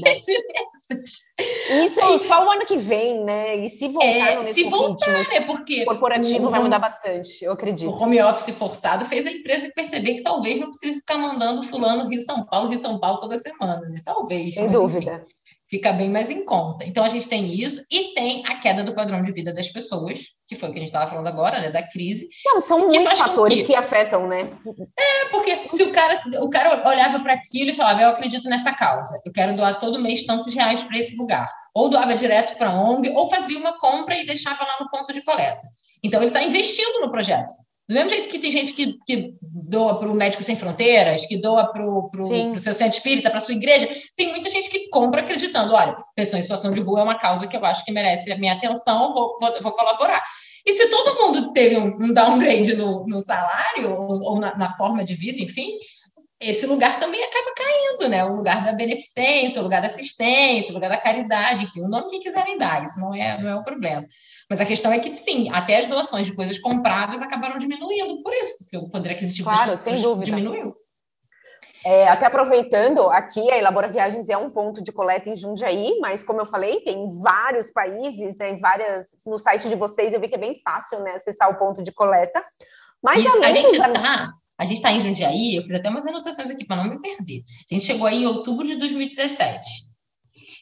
Isso é só o ano que vem, né? E se voltar é, no mesmo se voltar, ritmo, né? Porque o corporativo o, vai mudar bastante, eu acredito. O home office forçado fez a empresa perceber que talvez não precise ficar mandando fulano Rio São Paulo, Rio São Paulo toda semana, né? Talvez. Sem dúvida. Enfim fica bem mais em conta. Então, a gente tem isso e tem a queda do padrão de vida das pessoas, que foi o que a gente estava falando agora, né, da crise. Não, são muitos fatores que... que... afetam, né? É, porque se o cara, o cara olhava para aquilo e falava, eu acredito nessa causa, eu quero doar todo mês tantos reais para esse lugar. Ou doava direto para a ONG, ou fazia uma compra e deixava lá no ponto de coleta. Então, ele está investindo no projeto. Do mesmo jeito que tem gente que, que doa para o Médico Sem Fronteiras, que doa para o seu centro espírita, para a sua igreja, tem muita gente que compra acreditando: olha, pessoa em situação de rua é uma causa que eu acho que merece a minha atenção, vou, vou, vou colaborar. E se todo mundo teve um, um downgrade no, no salário ou, ou na, na, forma de vida, enfim, esse lugar também acaba caindo, né? O lugar da beneficência, o lugar da assistência, o lugar da caridade, enfim, o nome que quiserem dar, isso não é, não é o problema. Mas a questão é que, sim, até as doações de coisas compradas acabaram diminuindo por isso, porque o poder aquisitivo claro, das pessoas diminuiu. É, até aproveitando, aqui a Elabora Viagens é um ponto de coleta em Jundiaí, mas como eu falei, tem vários países, né, várias, no site de vocês eu vi que é bem fácil, né, acessar o ponto de coleta. Mas Isso, além a gente está a gente tá em Jundiaí, eu fiz até umas anotações aqui para não me perder. A gente chegou aí em outubro de 2017.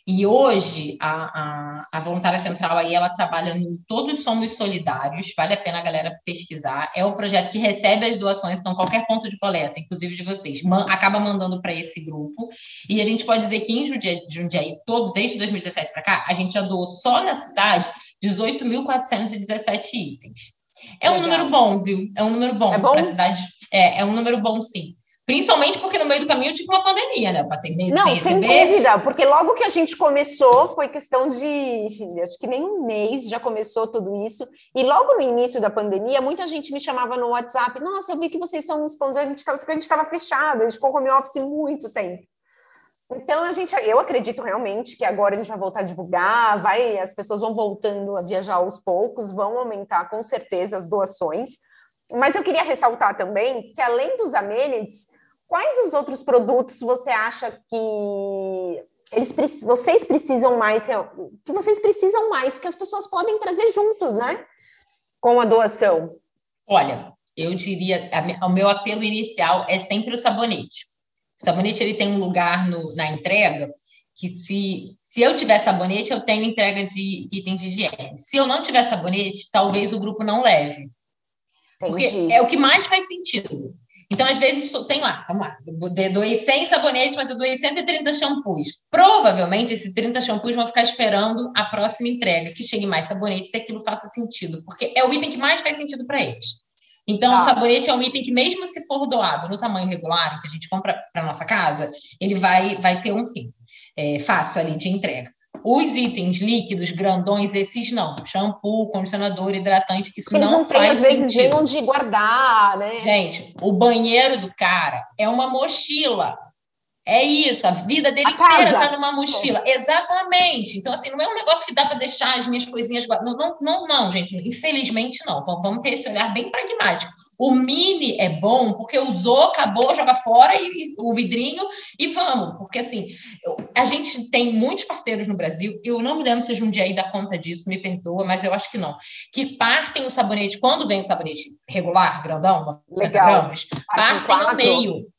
E hoje a, a, a, voluntária central aí ela trabalha no Todos Somos Solidários, vale a pena a galera pesquisar. É um projeto que recebe as doações, então qualquer ponto de coleta, inclusive de vocês, man, acaba mandando para esse grupo. E a gente pode dizer que em Jundiaí, Jundiaí todo, desde 2017 para cá, a gente já doou só na cidade 18.417 itens. É Legal. um número bom, viu? É um número bom, é bom? para a cidade. É, é um número bom, sim. Principalmente porque no meio do caminho eu tive uma pandemia, né? Eu passei meses Não, sem dúvida, porque logo que a gente começou, foi questão de, acho que nem um mês já começou tudo isso. E logo no início da pandemia, muita gente me chamava no WhatsApp, nossa, eu vi que vocês são sponsors, a gente estava fechado, a gente ficou home office muito tempo. Então a gente, eu acredito realmente que agora a gente vai voltar a divulgar, vai, as pessoas vão voltando a viajar aos poucos, vão aumentar com certeza as doações. Mas eu queria ressaltar também que além dos amenities, quais os outros produtos você acha que eles, vocês precisam mais, que vocês precisam mais, que as pessoas podem trazer juntos, né? Com a doação. Olha, eu diria, o meu apelo inicial é sempre o sabonete. O sabonete ele tem um lugar no, na entrega que se, se eu tiver sabonete, eu tenho entrega de, de itens de higiene. Se eu não tiver sabonete, talvez o grupo não leve. Entendi. Porque é o que mais faz sentido. Então, às vezes, tem lá, vamos lá, doei 100 sabonetes, mas eu doei 130 shampoos. Provavelmente, esses 30 shampoos vão ficar esperando a próxima entrega, que chegue mais sabonetes e aquilo faça sentido, porque é o item que mais faz sentido para eles. Então, tá. o sabonete é um item que, mesmo se for doado no tamanho regular, que a gente compra para nossa casa, ele vai, vai ter um fim é, fácil ali de entrega. Os itens líquidos, grandões, esses não. Shampoo, condicionador, hidratante, isso Eles não, não tem, faz às vezes, nem onde guardar, né? Gente, o banheiro do cara é uma mochila. É isso, a vida dele a inteira está numa mochila. É. Exatamente. Então, assim, não é um negócio que dá para deixar as minhas coisinhas guardadas. Não, não, não, gente. Infelizmente, não. Vamos ter esse olhar bem pragmático. O mini é bom porque usou, acabou, joga fora e, e, o vidrinho e vamos. Porque assim, eu, a gente tem muitos parceiros no Brasil, eu não me lembro se um dia aí dá conta disso, me perdoa, mas eu acho que não. Que partem o sabonete, quando vem o sabonete regular, grandão, Legal. gramas, partem ao meio.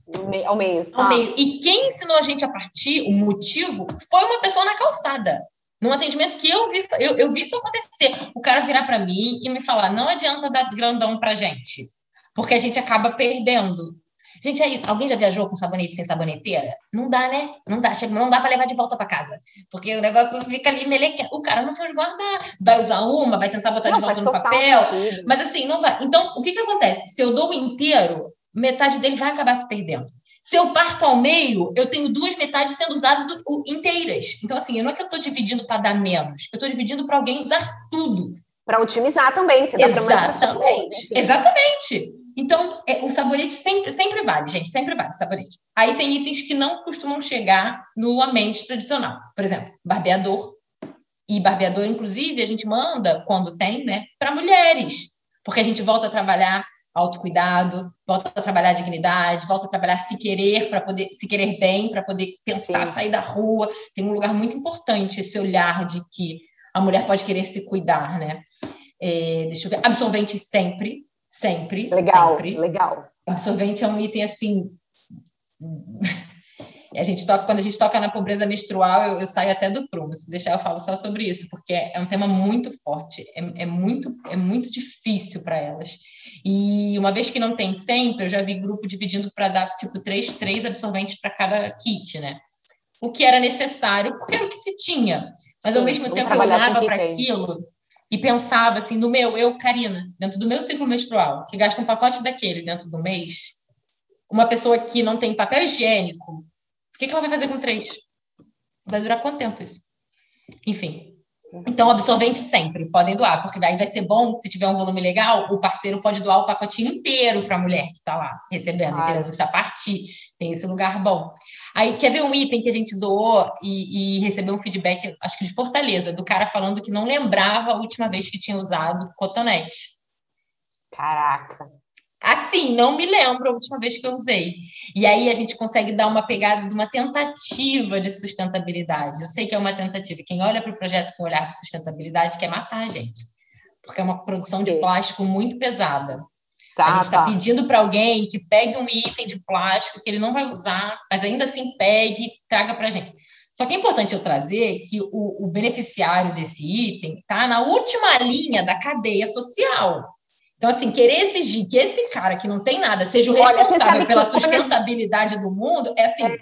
Ao meio, tá. ao meio. E quem ensinou a gente a partir, o motivo, foi uma pessoa na calçada. Num atendimento que eu vi, eu, eu vi isso acontecer. O cara virar para mim e me falar: não adianta dar grandão para gente porque a gente acaba perdendo. Gente, é isso. Alguém já viajou com sabonete sem saboneteira? Não dá, né? Não dá. Não dá para levar de volta para casa. Porque o negócio fica ali meleque. O cara não onde guardar. Vai usar uma, vai tentar botar não, de volta no papel. Sentido. Mas assim, não vai. Então, o que, que acontece? Se eu dou o inteiro, metade dele vai acabar se perdendo. Se eu parto ao meio, eu tenho duas metades sendo usadas inteiras. Então, assim, não é que eu estou dividindo para dar menos, eu estou dividindo para alguém usar tudo. Para otimizar também, você dá para mais pessoas. Exatamente. Então, é, o sabonete sempre, sempre vale, gente, sempre vale sabonete. Aí tem itens que não costumam chegar no ambiente tradicional. Por exemplo, barbeador. E barbeador, inclusive, a gente manda, quando tem, né, para mulheres. Porque a gente volta a trabalhar autocuidado, volta a trabalhar dignidade, volta a trabalhar se querer para poder se querer bem, para poder tentar Sim. sair da rua. Tem um lugar muito importante esse olhar de que a mulher pode querer se cuidar, né? É, deixa eu ver, absorvente sempre, Sempre. Legal, sempre. legal. Absorvente é um item assim. a gente toca, quando a gente toca na pobreza menstrual, eu, eu, saio até do prumo. Se deixar, eu falo só sobre isso, porque é um tema muito forte, é, é muito, é muito difícil para elas. E uma vez que não tem sempre, eu já vi grupo dividindo para dar tipo três, três absorventes para cada kit, né? O que era necessário, porque era o que se tinha. Mas Sim, ao mesmo tempo eu olhava para aquilo e pensava assim, no meu, eu, Karina, dentro do meu ciclo menstrual, que gasta um pacote daquele dentro do mês, uma pessoa que não tem papel higiênico, o que, que ela vai fazer com três? Vai durar quanto tempo isso? Enfim. Então, absorvente sempre, podem doar, porque daí vai ser bom, se tiver um volume legal, o parceiro pode doar o pacotinho inteiro para a mulher que está lá recebendo, claro. entendeu? Não precisa partir, tem esse lugar bom. Aí, quer ver um item que a gente doou e, e, recebeu um feedback, acho que de Fortaleza, do cara falando que não lembrava a última vez que tinha usado cotonete. Caraca! Assim, não me lembro a última vez que eu usei. E aí a gente consegue dar uma pegada de uma tentativa de sustentabilidade. Eu sei que é uma tentativa. Quem olha para o projeto com olhar de sustentabilidade quer matar a gente, porque é uma produção de plástico muito pesada. Tá, a gente está tá. pedindo para alguém que pegue um item de plástico que ele não vai usar, mas ainda assim pegue, traga para a gente. Só que é importante eu trazer que o, o beneficiário desse item está na última linha da cadeia social. Então, assim, querer exigir que esse cara que não tem nada seja o responsável Olha, pela sustentabilidade do mundo é assim. É,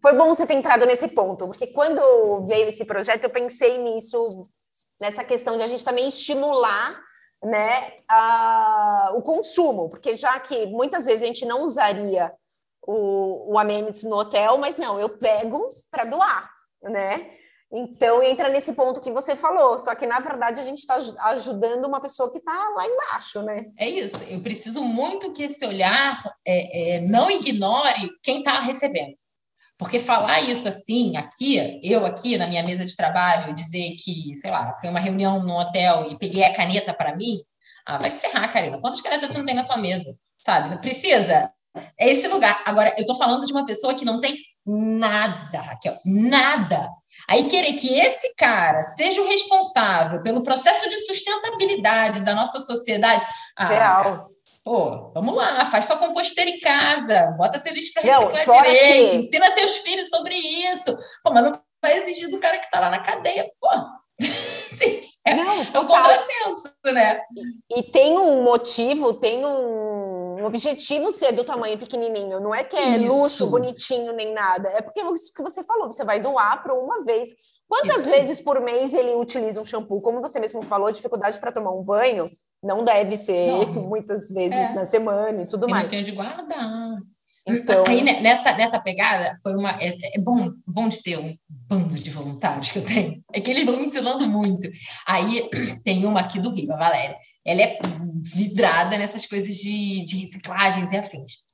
foi bom você ter entrado nesse ponto, porque quando veio esse projeto, eu pensei nisso, nessa questão de a gente também estimular né, a, o consumo, porque já que muitas vezes a gente não usaria o, o amenities no hotel, mas não, eu pego para doar, né? Então entra nesse ponto que você falou, só que na verdade a gente está ajudando uma pessoa que está lá embaixo, né? É isso. Eu preciso muito que esse olhar é, é, não ignore quem está recebendo. Porque falar isso assim, aqui, eu aqui na minha mesa de trabalho, dizer que, sei lá, foi uma reunião no hotel e peguei a caneta para mim, ah, vai se ferrar, Karina. Quantas canetas tu não tem na tua mesa? Sabe? Precisa. É esse lugar. Agora, eu tô falando de uma pessoa que não tem nada, Raquel, nada. Aí querer que esse cara seja o responsável pelo processo de sustentabilidade da nossa sociedade. Ah, Real. Pô, vamos lá, faz tua composteira em casa, bota teu lixo para reciclar direito, que... ensina teus filhos sobre isso. Pô, mas não vai exigir do cara que está lá na cadeia, pô. Sim, é, não, é um contrassenso, né? E, e tem um motivo, tem um, um objetivo ser do tamanho pequenininho. Não é que é Isso. luxo, bonitinho, nem nada. É porque isso que você falou, você vai doar para uma vez. Quantas Isso. vezes por mês ele utiliza um shampoo? Como você mesmo falou, dificuldade para tomar um banho não deve ser não. muitas vezes é. na semana e tudo e mais. Não tem de guardar. Então... Aí nessa, nessa pegada, foi uma. É, é, bom, bom de ter um bando de voluntários que eu tenho. É que eles vão me ensinando muito. Aí tem uma aqui do Rio, a Valéria. Ela é vidrada nessas coisas de, de reciclagens e afins.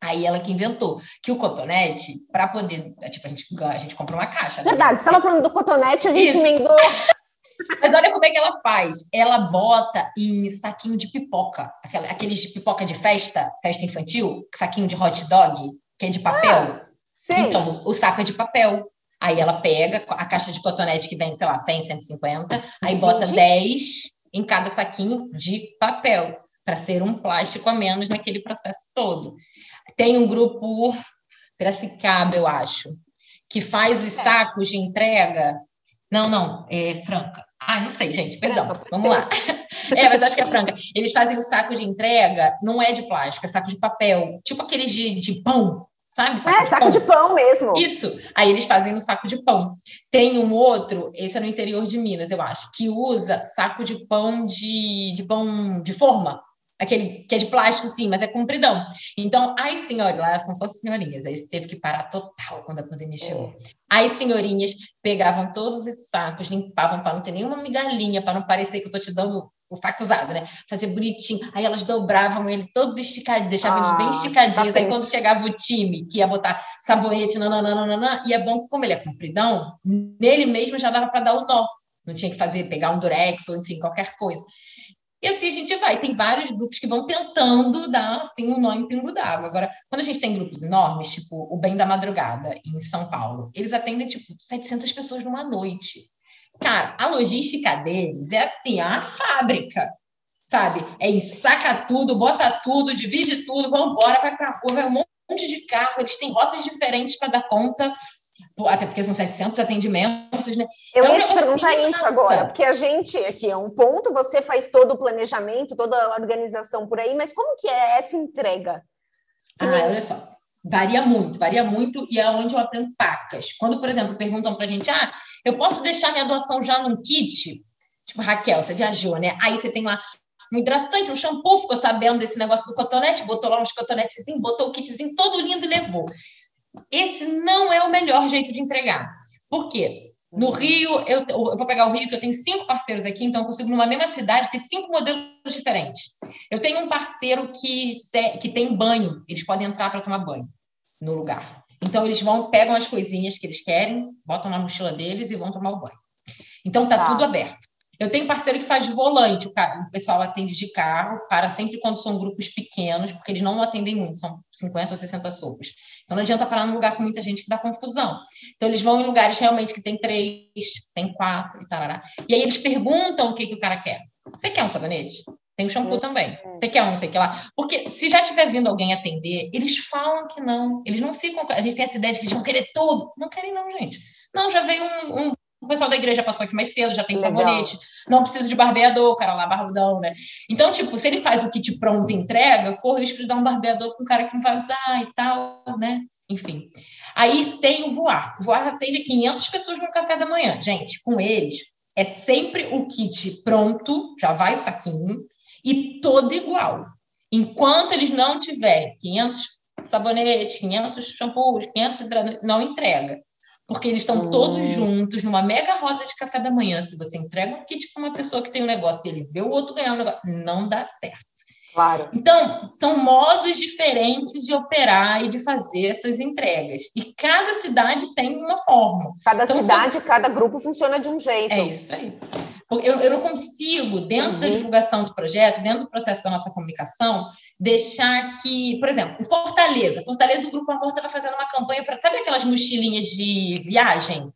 Aí ela que inventou que o cotonete, para poder. Tipo, a gente, a gente compra uma caixa. Né? Verdade, né? você estava falando do cotonete, a gente Isso. emendou. Mas olha como é que ela faz. Ela bota em saquinho de pipoca, aqueles de pipoca de festa, festa infantil, saquinho de hot dog, que é de papel. Ah, então, o saco é de papel. Aí ela pega a caixa de cotonete que vem, sei lá, 100, 150, de aí 20? bota 10 em cada saquinho de papel, para ser um plástico a menos naquele processo todo. Tem um grupo Piracicaba, eu acho, que faz os sacos de entrega. Não, não, é Franca. Ah, não sei, gente, perdão. Franca, Vamos lá. É, mas acho que é Franca. Eles fazem o saco de entrega, não é de plástico, é saco de papel, tipo aqueles de, de pão, sabe? Saco é, de saco pão. de pão mesmo. Isso. Aí eles fazem no saco de pão. Tem um outro, esse é no interior de Minas, eu acho, que usa saco de pão de, de pão de forma. Aquele que é de plástico, sim, mas é compridão. Então, as senhoras, lá são só senhorinhas, aí você teve que parar total quando a pandemia chegou. É. As senhorinhas pegavam todos esses sacos, limpavam para não ter nenhuma migalhinha, para não parecer que eu estou te dando um saco usado, né? Fazer bonitinho. Aí elas dobravam ele todos esticadinhos, deixavam ah, eles bem ah, esticadinhos. Tá aí quando chegava o time que ia botar sabonete, nananana, e é bom que, como ele é compridão, nele mesmo já dava para dar o nó. Não tinha que fazer, pegar um durex ou enfim, qualquer coisa. E assim a gente vai. Tem vários grupos que vão tentando dar assim um em pingo d'água. Agora, quando a gente tem grupos enormes, tipo o Bem da Madrugada em São Paulo, eles atendem tipo 700 pessoas numa noite. Cara, a logística deles é assim, a fábrica, sabe? É ensaca tudo, bota tudo, divide tudo, vamos embora, vai para rua, vai um monte de carro, eles têm rotas diferentes para dar conta, até porque são 700 atendimentos, né? Eu então, ia te perguntar assim, isso agora, porque a gente aqui é um ponto, você faz todo o planejamento, toda a organização por aí, mas como que é essa entrega? Ah, olha só. Varia muito, varia muito e é onde eu aprendo pacas. Quando, por exemplo, perguntam para a gente, ah, eu posso deixar minha doação já num kit? Tipo, Raquel, você viajou, né? Aí você tem lá um hidratante, um shampoo, ficou sabendo desse negócio do cotonete, botou lá uns cotonetezinhos, botou o kitzinho todo lindo e levou. Esse não é o melhor jeito de entregar. Por quê? No Rio, eu, eu, vou pegar o Rio, que eu tenho cinco parceiros aqui, então eu consigo, numa mesma cidade, ter cinco modelos diferentes. Eu tenho um parceiro que, que tem banho, eles podem entrar para tomar banho no lugar. Então, eles vão, pegam as coisinhas que eles querem, botam na mochila deles e vão tomar o banho. Então, tá, tá. tudo aberto. Eu tenho parceiro que faz volante, o, o, pessoal atende de carro, para sempre quando são grupos pequenos, porque eles não atendem muito, são 50 ou 60 sofas. Então não adianta parar num lugar com muita gente que dá confusão. Então eles vão em lugares realmente que tem três, tem quatro e tarará. E aí eles perguntam o que, que o cara quer. Você quer um sabonete? Tem o shampoo também. Você quer um, não sei o que lá. Porque se já tiver vindo alguém atender, eles falam que não. Eles não ficam. A gente tem essa ideia de que eles vão querer tudo. Não querem, não, gente. Não, já veio um, um o pessoal da igreja passou aqui mais cedo, já tem Legal. sabonete, não precisa de barbeador, o cara lá, barbudão, né? Então, tipo, se ele faz o kit pronto e entrega, corre o risco de dar um barbeador com um cara que não vai usar e tal, né? Enfim. Aí tem o voar. O voar atende 500 pessoas no café da manhã. Gente, com eles, é sempre o kit pronto, já vai o saquinho, e todo igual. Enquanto eles não tiverem 500 sabonetes, 500 shampoos, 500 não entrega porque eles estão todos hum. juntos numa mega roda de café da manhã. Se você entrega um kit para uma pessoa que tem um negócio e ele vê o outro ganhar um negócio, não dá certo. Claro. Então, são modos diferentes de operar e de fazer essas entregas. E cada cidade tem uma forma. Cada então, cidade, cada grupo funciona de um jeito. É isso aí. Eu, eu não consigo, dentro Entendi. da divulgação do projeto, dentro do processo da nossa comunicação, deixar que, por exemplo, em Fortaleza, Fortaleza, o Grupo Amor estava fazendo uma campanha para, sabe aquelas mochilinhas de viagem?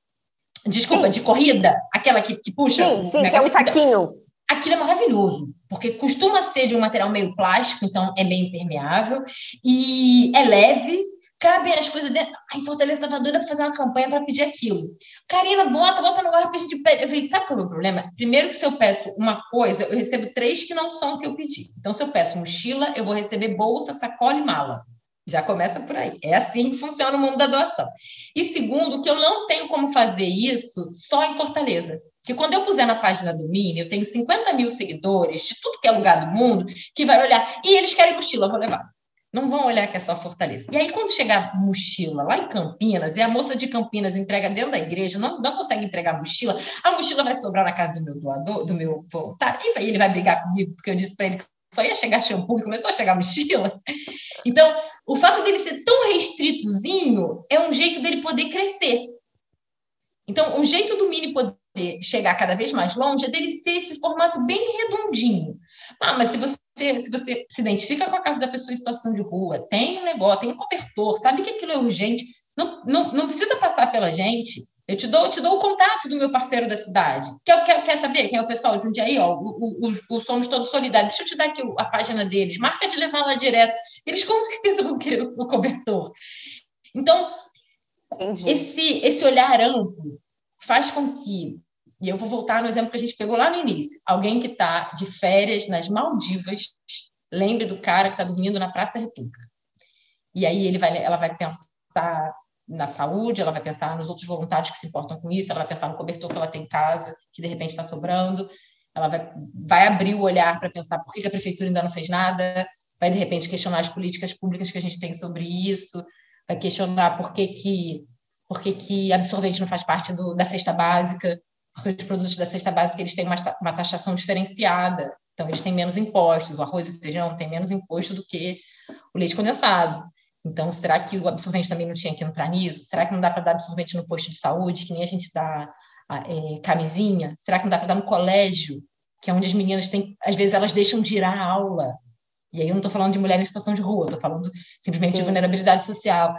Desculpa, sim. de corrida? Aquela que, que puxa? Sim, sim, que é um saquinho. Aquilo é maravilhoso, porque costuma ser de um material meio plástico, então é meio impermeável, e é leve, cabem as coisas dentro. Ai, Fortaleza estava doida para fazer uma campanha para pedir aquilo. Karina, bota, bota no guarda que a gente pede. Eu falei, sabe qual é o meu problema? Primeiro que se eu peço uma coisa, eu recebo três que não são o que eu pedi. Então, se eu peço mochila, eu vou receber bolsa, sacola e mala. Já começa por aí. É assim que funciona o mundo da doação. E segundo, que eu não tenho como fazer isso só em Fortaleza. Porque quando eu puser na página do Mini, eu tenho 50 mil seguidores de tudo que é lugar do mundo que vai olhar. E eles querem mochila, eu vou levar. Não vão olhar que é só Fortaleza. E aí, quando chegar mochila lá em Campinas, e a moça de Campinas entrega dentro da igreja, não, não consegue entregar mochila, a mochila vai sobrar na casa do meu doador, do meu voluntário, e ele vai brigar comigo, porque eu disse para ele que só ia chegar shampoo e começou a chegar mochila. Então, o fato dele ser tão restritozinho é um jeito dele poder crescer. Então, o jeito do Mini poder chegar cada vez mais longe é dele ser esse formato bem redondinho. Ah, mas se você, se você se identifica com a casa da pessoa em situação de rua, tem um negócio, tem um cobertor, sabe que aquilo é urgente, não, não, não precisa passar pela gente. Eu te dou, eu te dou o contato do meu parceiro da cidade. Quer, quer, quer saber quem é o pessoal de Jundiaí? Ó, o, o, o, Somos Todos Solidários. Deixa eu te dar aqui a página deles. Marca de levar lá direto. Eles com certeza vão querer o cobertor. Então, esse, esse olhar amplo faz com que e eu vou voltar no exemplo que a gente pegou lá no início. Alguém que está de férias nas Maldivas, lembre do cara que está dormindo na Praça da República. E aí ele vai, ela vai pensar na saúde, ela vai pensar nos outros voluntários que se importam com isso, ela vai pensar no cobertor que ela tem em casa, que de repente está sobrando, ela vai, vai abrir o olhar para pensar por que a prefeitura ainda não fez nada, vai de repente questionar as políticas públicas que a gente tem sobre isso, vai questionar por que, que, por que, que absorvente não faz parte do, da cesta básica, porque os produtos da cesta básica eles têm uma, uma taxação diferenciada, então eles têm menos impostos, o arroz e o feijão têm menos imposto do que o leite condensado. Então, será que o absorvente também não tinha que entrar nisso? Será que não dá para dar absorvente no posto de saúde, que nem a gente dá é, camisinha? Será que não dá para dar no colégio, que é onde as meninas têm, às vezes elas deixam de ir à aula? E aí eu não estou falando de mulher em situação de rua, estou falando simplesmente Sim. de vulnerabilidade social.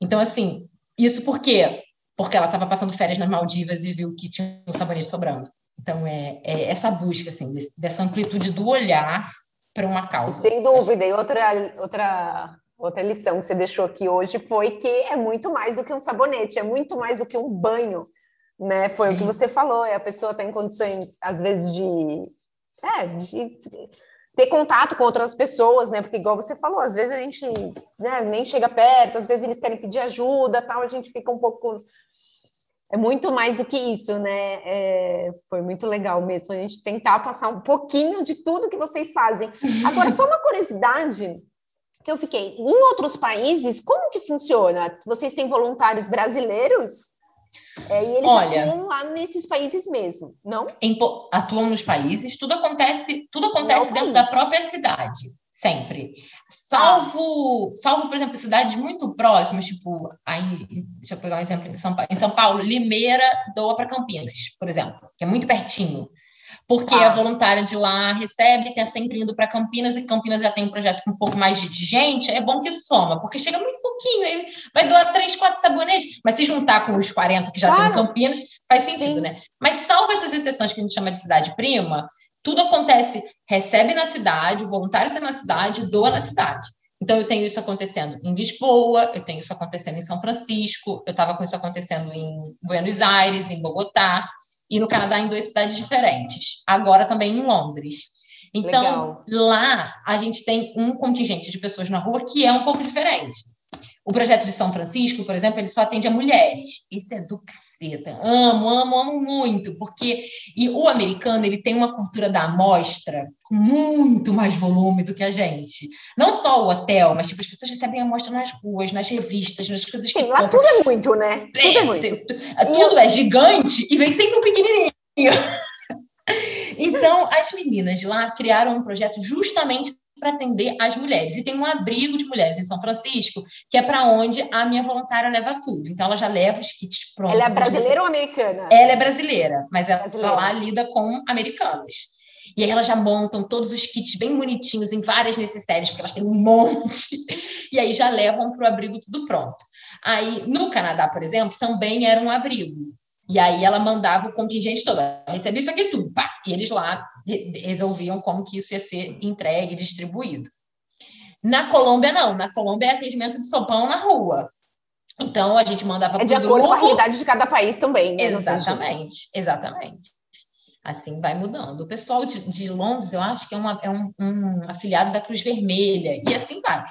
Então, assim, isso por quê? Porque ela estava passando férias nas Maldivas e viu que tinha um sabonete sobrando. Então, é, é essa busca, assim, desse, dessa amplitude do olhar para uma causa. Sem dúvida. E outra, outra, outra lição que você deixou aqui hoje foi que é muito mais do que um sabonete, é muito mais do que um banho, né? Foi Sim. o que você falou, é a pessoa está em condições, às vezes, de... É, de ter contato com outras pessoas, né? Porque igual você falou, às vezes a gente né, nem chega perto, às vezes eles querem pedir ajuda, tal, a gente fica um pouco é muito mais do que isso, né? É, foi muito legal mesmo a gente tentar passar um pouquinho de tudo que vocês fazem. Agora, só uma curiosidade que eu fiquei, em outros países, como que funciona? Vocês têm voluntários brasileiros? É, e eles Olha, atuam lá nesses países mesmo, não? Em, atuam nos países, tudo acontece, tudo acontece dentro país. da própria cidade, sempre. Salvo, ah. salvo, por exemplo, cidades muito próximas, tipo, aí, deixa eu pegar um exemplo em São Paulo, em São Paulo Limeira doa para Campinas, por exemplo, que é muito pertinho porque ah. a voluntária de lá recebe, está sempre indo para Campinas, e Campinas já tem um projeto com um pouco mais de gente, é bom que soma, porque chega muito pouquinho, aí vai doar três, quatro sabonetes, mas se juntar com os 40 que já claro. tem em Campinas, faz sentido, Sim. né? Mas salvo essas exceções que a gente chama de cidade prima, tudo acontece, recebe na cidade, o voluntário está na cidade, doa na cidade. Então, eu tenho isso acontecendo em Lisboa, eu tenho isso acontecendo em São Francisco, eu estava com isso acontecendo em Buenos Aires, em Bogotá e no Canadá em duas cidades diferentes. Agora também em Londres. Então, Legal. lá a gente tem um contingente de pessoas na rua que é um pouco diferente. O projeto de São Francisco, por exemplo, ele só atende a mulheres. Isso é do caceta. Amo, amo, amo muito, porque e o americano ele tem uma cultura da amostra com muito mais volume do que a gente. Não só o hotel, mas tipo as pessoas recebem amostra nas ruas, nas revistas, nas coisas Sim, lá tudo é muito, né? É, tudo é muito. Tudo é gigante e vem sempre um pequenininho. Então, as meninas lá criaram um projeto justamente para atender as mulheres. E tem um abrigo de mulheres em São Francisco, que é para onde a minha voluntária leva tudo. Então, ela já leva os kits prontos. Ela é brasileira ou americana? Ela é brasileira, mas ela brasileira. lá lida com americanas. E aí elas já montam todos os kits bem bonitinhos em várias necessárias, porque elas têm um monte. E aí já levam para o abrigo tudo pronto. Aí, no Canadá, por exemplo, também era um abrigo. E aí ela mandava o contingente todo, recebia isso aqui tudo, pá, e eles lá resolviam como que isso ia ser entregue, distribuído. Na Colômbia, não. Na Colômbia é atendimento de sopão na rua. Então, a gente mandava É de acordo grupo. com a realidade de cada país também, né? Exatamente, exatamente. Assim vai mudando. O pessoal de, de Londres, eu acho que é, uma, é um, um, afiliado da Cruz Vermelha, e assim vai.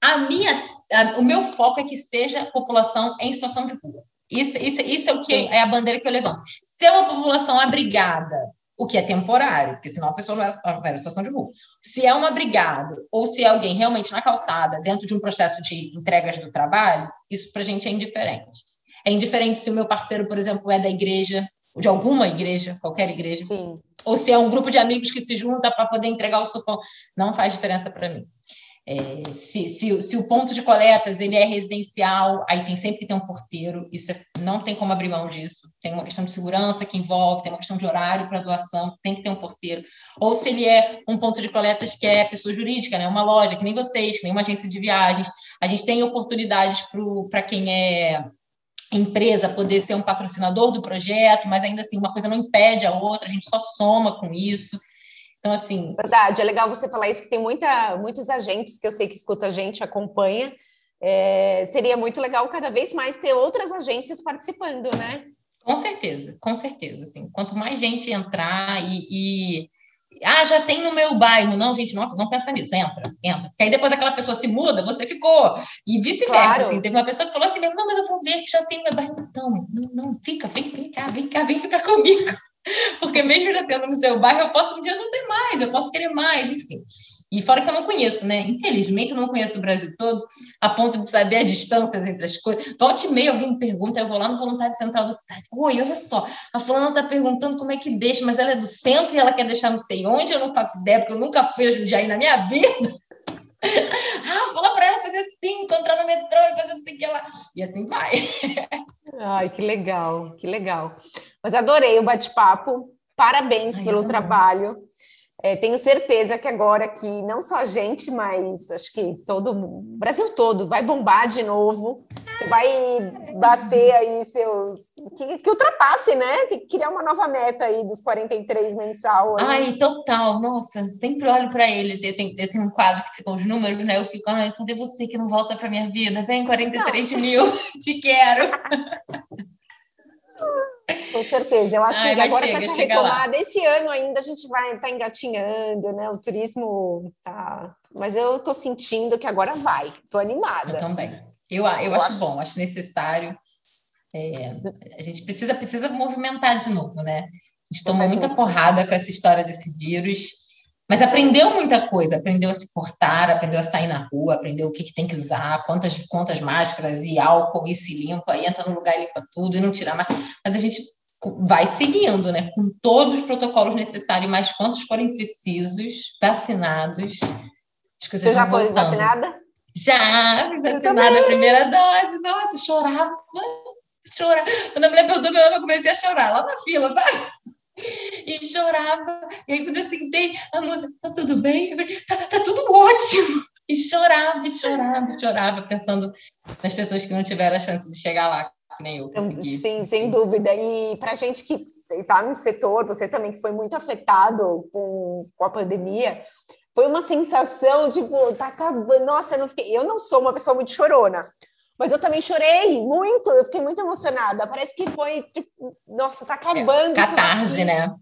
A minha, a, o meu foco é que seja população em situação de rua. Isso, isso, isso é o que Sim. é a bandeira que eu levanto. Se é uma população abrigada, o que é temporário, porque senão a pessoa não vai, vai na situação de rua. Se é um abrigado ou se é alguém realmente na calçada, dentro de um processo de entregas do trabalho, isso para a gente é indiferente. É indiferente se o meu parceiro, por exemplo, é da igreja, de alguma igreja, qualquer igreja, Sim. ou se é um grupo de amigos que se junta para poder entregar o sopão, não faz diferença para mim. É, se, se, se, o ponto de coletas ele é residencial, aí tem sempre que ter um porteiro, isso é, não tem como abrir mão disso. Tem uma questão de segurança que envolve, tem uma questão de horário para doação, tem que ter um porteiro. Ou se ele é um ponto de coletas que é pessoa jurídica, né, uma loja, que nem vocês, que nem uma agência de viagens. A gente tem oportunidades para quem é empresa poder ser um patrocinador do projeto, mas ainda assim uma coisa não impede a outra, a gente só soma com isso. Então, assim. Verdade, é legal você falar isso, que tem muita, muitos agentes que eu sei que escuta a gente, acompanha. É, seria muito legal cada vez mais ter outras agências participando, né? Com certeza, com certeza. Assim, quanto mais gente entrar e, e... Ah, já tem no meu bairro. Não, gente, não, não pensa nisso. Entra, entra. Porque aí depois aquela pessoa se muda, você ficou. E vice-versa. Claro. Assim. Teve uma pessoa que falou assim: não, mas eu vou ver que já tem no meu bairro. Então, não, não, fica, vem, vem cá, vem cá, vem ficar comigo. Porque mesmo já tendo no seu bairro, eu posso um dia não ter mais, eu posso querer mais, enfim. E fora que eu não conheço, né? Infelizmente, eu não conheço o Brasil todo, a ponto de saber as distâncias entre as coisas. Volte e meia, alguém me pergunta, eu vou lá no Voluntário Central da cidade. Oi, olha só, a fulana está perguntando como é que deixa, mas ela é do centro e ela quer deixar não sei onde, eu não faço ideia, porque eu nunca fui a Jundiaí na minha vida. ah, fala para ela fazer assim, encontrar no metrô e fazer o que lá. E assim vai. Ai, que legal, que legal. Mas adorei o bate-papo. Parabéns Ai, pelo trabalho. É, tenho certeza que agora que não só a gente, mas acho que todo o Brasil todo vai bombar de novo. Você vai bater aí seus. Que, que ultrapasse, né? Tem que criar uma nova meta aí dos 43 mensal. Aí. Ai, total. Nossa, sempre olho para ele. Eu tenho, eu tenho um quadro que ficam os números, né? Eu fico, ai, cadê você que não volta para minha vida? Vem 43 não. mil, te quero. Com certeza. Eu acho Ai, que agora chega, com essa retomada, esse ano ainda a gente vai estar tá engatinhando, né? O turismo tá. Mas eu estou sentindo que agora vai, estou animada. Eu também. Eu, eu, eu acho, acho, bom, acho necessário. É, a gente precisa, precisa movimentar de novo, né? A gente tomou muita porrada com essa história desse vírus, mas aprendeu muita coisa, aprendeu a se portar, aprendeu a sair na rua, aprendeu o que, que tem que usar, quantas, quantas máscaras e álcool e se limpa, e entra no lugar e limpa tudo e não tira mais. Mas a gente vai seguindo, né? Com todos os protocolos necessários, mas quantos forem precisos, vacinados. Você já foi vacinada? Já, fui vacinada a primeira dose. Nossa, chorava, chorava. Quando a mulher perguntou meu nome, eu comecei a chorar lá na fila, sabe? E chorava. E aí, quando eu sentei, a moça, tá tudo bem? Falei, tá, tá tudo ótimo. E chorava, e chorava, e chorava, pensando nas pessoas que não tiveram a chance de chegar lá que nem eu consegui. Sim, sem dúvida. E para a gente que está no setor, você também que foi muito afetado com, com a pandemia, foi uma sensação, tipo, tá acabando. Nossa, eu não fiquei. Eu não sou uma pessoa muito chorona, mas eu também chorei muito, eu fiquei muito emocionada. Parece que foi, tipo, nossa, tá acabando. É, catarse, né?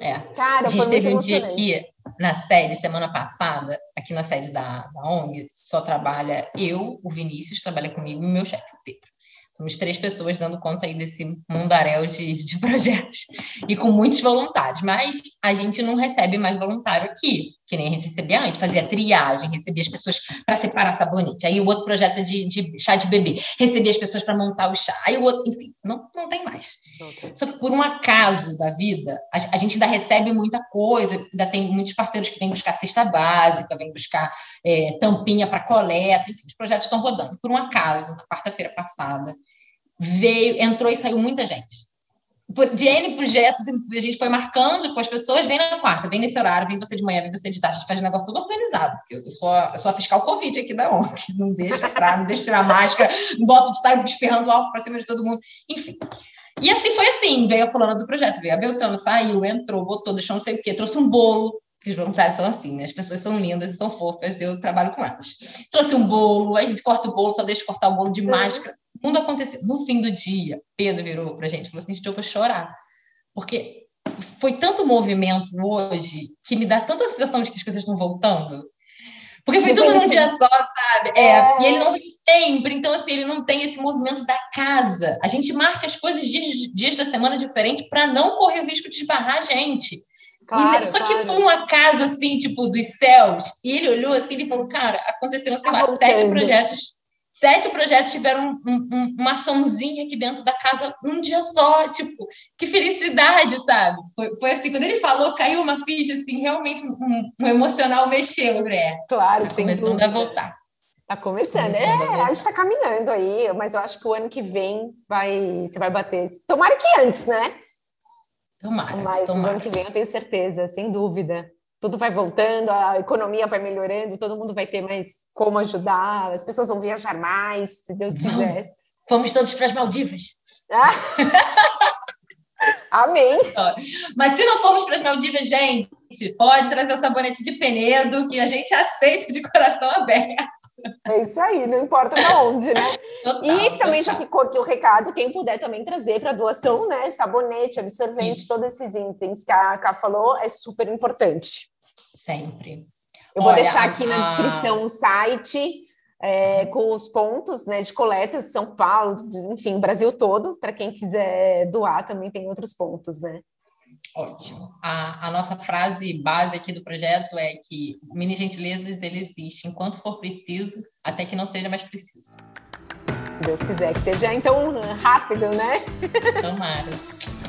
É. Cara, a gente teve um dia aqui na sede, semana passada, aqui na sede da, da ONG, só trabalha eu, o Vinícius, trabalha comigo e o meu chefe, o Pedro. Somos três pessoas dando conta aí desse mundaréu de, de projetos e com muitos voluntários. Mas a gente não recebe mais voluntário aqui, que nem a gente recebia antes. Fazia triagem, recebia as pessoas para separar sabonete. Aí o outro projeto de, de chá de bebê, recebia as pessoas para montar o chá. Aí o outro, enfim, não, não tem mais. Só que por um acaso da vida, a, a, gente ainda recebe muita coisa, ainda tem muitos parceiros que vêm buscar cesta básica, vêm buscar é, tampinha para coleta, enfim, os projetos estão rodando. Por um acaso, na quarta-feira passada, veio, entrou e saiu muita gente. Por, de N projetos, a gente foi marcando com as pessoas, vem na quarta, vem nesse horário, vem você de manhã, vem você de tarde, a gente faz o negócio tudo organizado. Eu sou, a, eu sou a fiscal Covid aqui da ONG, não deixa entrar, não deixa tirar máscara, não bota, sai espirrando álcool para cima de todo mundo, enfim. E assim foi assim, veio a fulana do projeto, veio a Beltrano, saiu, entrou, botou, deixou não sei o quê, trouxe um bolo, que os voluntários são assim, né? As pessoas são lindas e são fofas, eu trabalho com elas. Trouxe um bolo, a gente corta o bolo, só deixa cortar o bolo de uhum. máscara. O mundo aconteceu. No fim do dia, Pedro virou pra gente e falou assim: gente, eu vou chorar. Porque foi tanto movimento hoje que me dá tanta sensação de que as coisas estão voltando. Porque foi tudo num dia só, sabe? É, é. E ele não vem sempre, então assim, ele não tem esse movimento da casa. A gente marca as coisas dias, dias da semana diferente para não correr o risco de esbarrar a gente. Claro, e, só claro. que foi uma casa assim, tipo, dos céus. E ele olhou assim e falou: Cara, aconteceram, sei lá, sete projetos Sete projetos tiveram um, um, uma açãozinha aqui dentro da casa um dia só, tipo, que felicidade, sabe? Foi, foi assim, quando ele falou, caiu uma ficha, assim, realmente um, um emocional mexeu, né? Claro, tá começando dúvida. a voltar. Tá começando, é, a gente tá caminhando aí, mas eu acho que o ano que vem vai, você vai bater. Tomara que antes, né? Tomara. Mas tomara. no ano que vem eu tenho certeza, sem dúvida tudo vai voltando, a economia vai melhorando, todo mundo vai ter mais como ajudar, as pessoas vão viajar mais, se Deus quiser. Vamos todos para as Maldivas. Ah. Amém. Mas se não formos para as Maldivas, gente, pode trazer o sabonete de Penedo, que a gente aceita de coração aberto. É isso aí, não importa para onde, né? Total, e também total. já ficou aqui o recado, quem puder também trazer para doação, né? Sabonete, absorvente, Isso. todos esses itens que a Ká falou, é super importante. Sempre. Eu Olha, vou deixar aqui na descrição o site é, com os pontos né, de coleta São Paulo, enfim, Brasil todo, para quem quiser doar também tem outros pontos, né? Ótimo. A, a, nossa frase base aqui do projeto é que Mini Gentilezas ele existe enquanto for preciso, até que não seja mais preciso. Se Deus quiser, que seja então rápido, né? Tomara.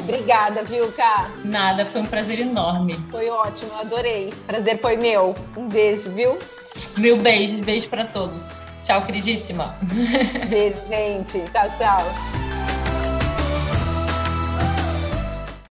Obrigada, viu, Ká? Nada, foi um prazer enorme. Foi ótimo, adorei. Prazer foi meu. Um beijo, viu? Mil beijos, beijo para todos. Tchau, queridíssima. Beijo, gente. Tchau, tchau.